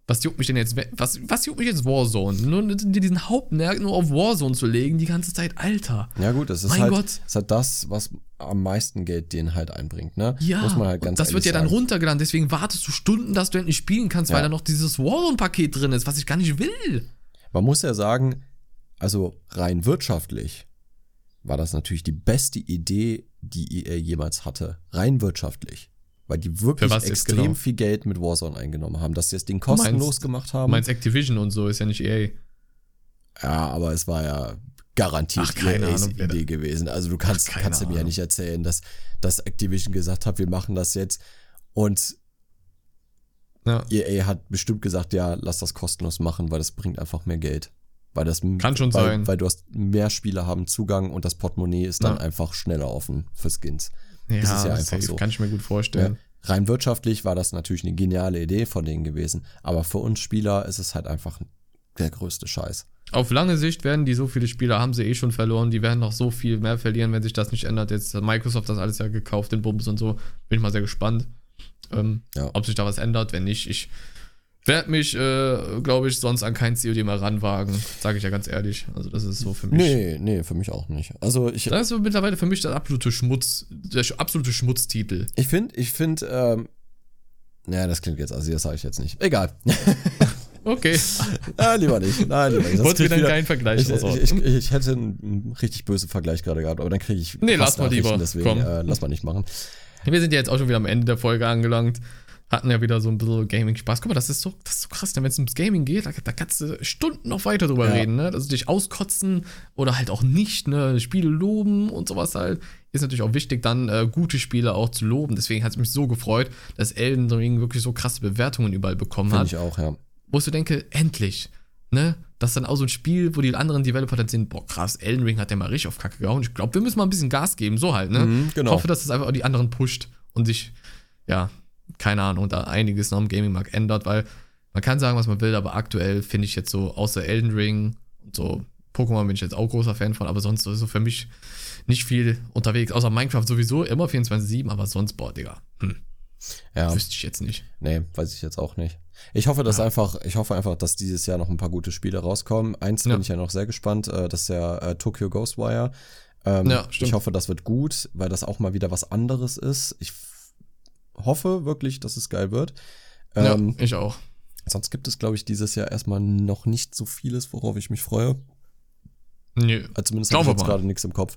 Was juckt mich denn jetzt, was, was juckt mich jetzt Warzone? Nur diesen Hauptmerk nur auf Warzone zu legen, die ganze Zeit, Alter. Ja gut, das ist Mein halt, Gott. ist halt das, was am meisten Geld denen halt einbringt, ne? Ja, Muss man halt ganz das wird ja dann sagen. runtergeladen, deswegen wartest du Stunden, dass du endlich spielen kannst, Ja. weil da noch dieses Warzone-Paket drin ist, was ich gar nicht will. Man muss ja sagen, also rein wirtschaftlich war das natürlich die beste Idee, die EA jemals hatte. Rein wirtschaftlich. Weil die wirklich jetzt extrem genau? viel Geld mit Warzone eingenommen haben, dass sie das Ding kostenlos gemacht Du haben. meinst Activision und so, ist ja nicht EA. Ja, aber es war ja garantiert Ach, keine EAs Ahnung, Idee gewesen. Also du kannst, Ach, kannst du mir ja nicht erzählen, dass, dass Activision gesagt hat, wir machen das jetzt. Und Ja. EA hat bestimmt gesagt, ja, lass das kostenlos machen, weil das bringt einfach mehr Geld. Weil das Kann schon weil, sein. Weil du hast mehr Spieler haben Zugang und das Portemonnaie ist dann Ja. einfach schneller offen für Skins. Ja, Das ist ja einfach so. kann ich mir gut Ja. vorstellen. Rein wirtschaftlich war das natürlich eine geniale Idee von denen gewesen, aber für uns Spieler ist es halt einfach der größte Scheiß. Auf lange Sicht werden die so viele Spieler, haben sie eh schon verloren, die werden noch so viel mehr verlieren, wenn sich das nicht ändert. Jetzt hat Microsoft das alles ja gekauft, den Bums und so. Bin ich mal sehr gespannt, ähm, Ja. ob sich da was ändert. Wenn nicht, ich werde mich, äh, glaube ich, sonst an kein COD mehr ranwagen. Sage ich ja ganz ehrlich. Also das ist so für mich. Nee, nee, für mich auch nicht. Also ich, Das ist so mittlerweile für mich der absolute Schmutz, der absolute Schmutztitel. ich finde, ich finde, ähm, naja, das klingt jetzt, also das sage ich jetzt nicht. Egal. *laughs* Okay. ah, lieber nicht. Nein, lieber nicht. Sonst Wolltest wieder- keinen Vergleich Ich, ich, ich, ich hätte einen richtig bösen Vergleich gerade gehabt, aber dann kriege ich Nee, lass mal lieber. Deswegen Komm. Äh, lass mal nicht machen. Wir sind ja jetzt auch schon wieder am Ende der Folge angelangt. Hatten ja wieder so ein bisschen Gaming-Spaß. Guck mal, das ist so, das ist so krass, wenn es ums Gaming geht, da, da kannst du Stunden noch weiter drüber Ja. reden, ne? Also dich auskotzen oder halt auch nicht, ne? Spiele loben und sowas halt. Ist natürlich auch wichtig, dann äh, gute Spiele auch zu loben. Deswegen hat es mich so gefreut, dass Elden Ring wirklich so krasse Bewertungen überall bekommen Finde hat. ich auch, ja. Wo ich so denke, endlich, ne? Das ist dann auch so ein Spiel, wo die anderen Developer dann sind, boah, krass, Elden Ring hat ja mal richtig auf Kacke gehauen. Ich glaube, wir müssen mal ein bisschen Gas geben, so halt, ne? Mhm, genau. Ich hoffe, dass das einfach auch die anderen pusht und sich, ja, keine Ahnung, da einiges noch im Gaming-Markt ändert, weil man kann sagen, was man will, aber aktuell finde ich jetzt so, außer Elden Ring und so, Pokémon bin ich jetzt auch großer Fan von, aber sonst ist so für mich nicht viel unterwegs, außer Minecraft sowieso, immer 24-7, aber sonst, boah, Digga, hm, Ja, wüsste ich jetzt nicht. nee, weiß ich jetzt auch nicht. Ich hoffe, dass einfach, ich hoffe einfach, dass dieses Jahr noch ein paar gute Spiele rauskommen. Eins Ja. bin ich ja noch sehr gespannt, äh, das ist der äh, Tokyo Ghostwire. Ähm, Ja, stimmt. ich hoffe, das wird gut, weil das auch mal wieder was anderes ist. Ich hoffe wirklich, dass es geil wird. Ähm, ja, ich auch. Sonst gibt es, glaube ich, dieses Jahr erstmal noch nicht so vieles, worauf ich mich freue. Nö, Also zumindest habe ich jetzt gerade nichts im Kopf.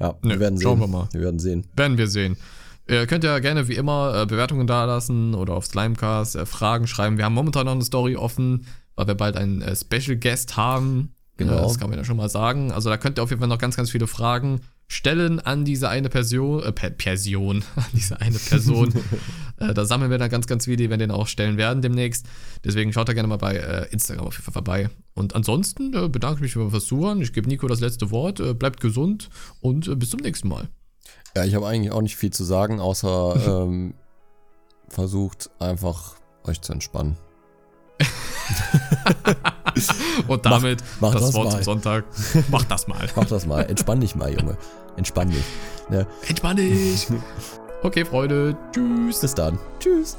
Ja, Nö, wir werden sehen. schauen wir mal. Wir werden sehen. Werden wir sehen. Ihr könnt ja gerne wie immer äh, Bewertungen dalassen oder auf Slimecast äh, Fragen schreiben. Wir haben momentan noch eine Story offen, weil wir bald einen äh, Special Guest haben. Genau. Das kann man ja schon mal sagen. Also da könnt ihr auf jeden Fall noch ganz, ganz viele Fragen stellen an diese eine Person, äh, per Person, *laughs* an diese eine Person. *laughs* äh, da sammeln wir dann ganz, ganz viele, die wir den auch stellen werden demnächst. Deswegen schaut da gerne mal bei äh, Instagram auf jeden Fall vorbei. Und ansonsten äh, bedanke ich mich für das Zuhören. Ich gebe Nico das letzte Wort. Äh, bleibt gesund und äh, bis zum nächsten Mal. Ja, ich habe eigentlich auch nicht viel zu sagen, außer *laughs* ähm, versucht einfach euch zu entspannen. *laughs* Und damit mach das, das Wort mal. zum Sonntag. *laughs* Mach das mal. Mach das mal. Entspann dich mal, Junge. Entspann dich. Ja, Entspann dich. *laughs* Okay, Freunde. Tschüss. bis dann. Tschüss.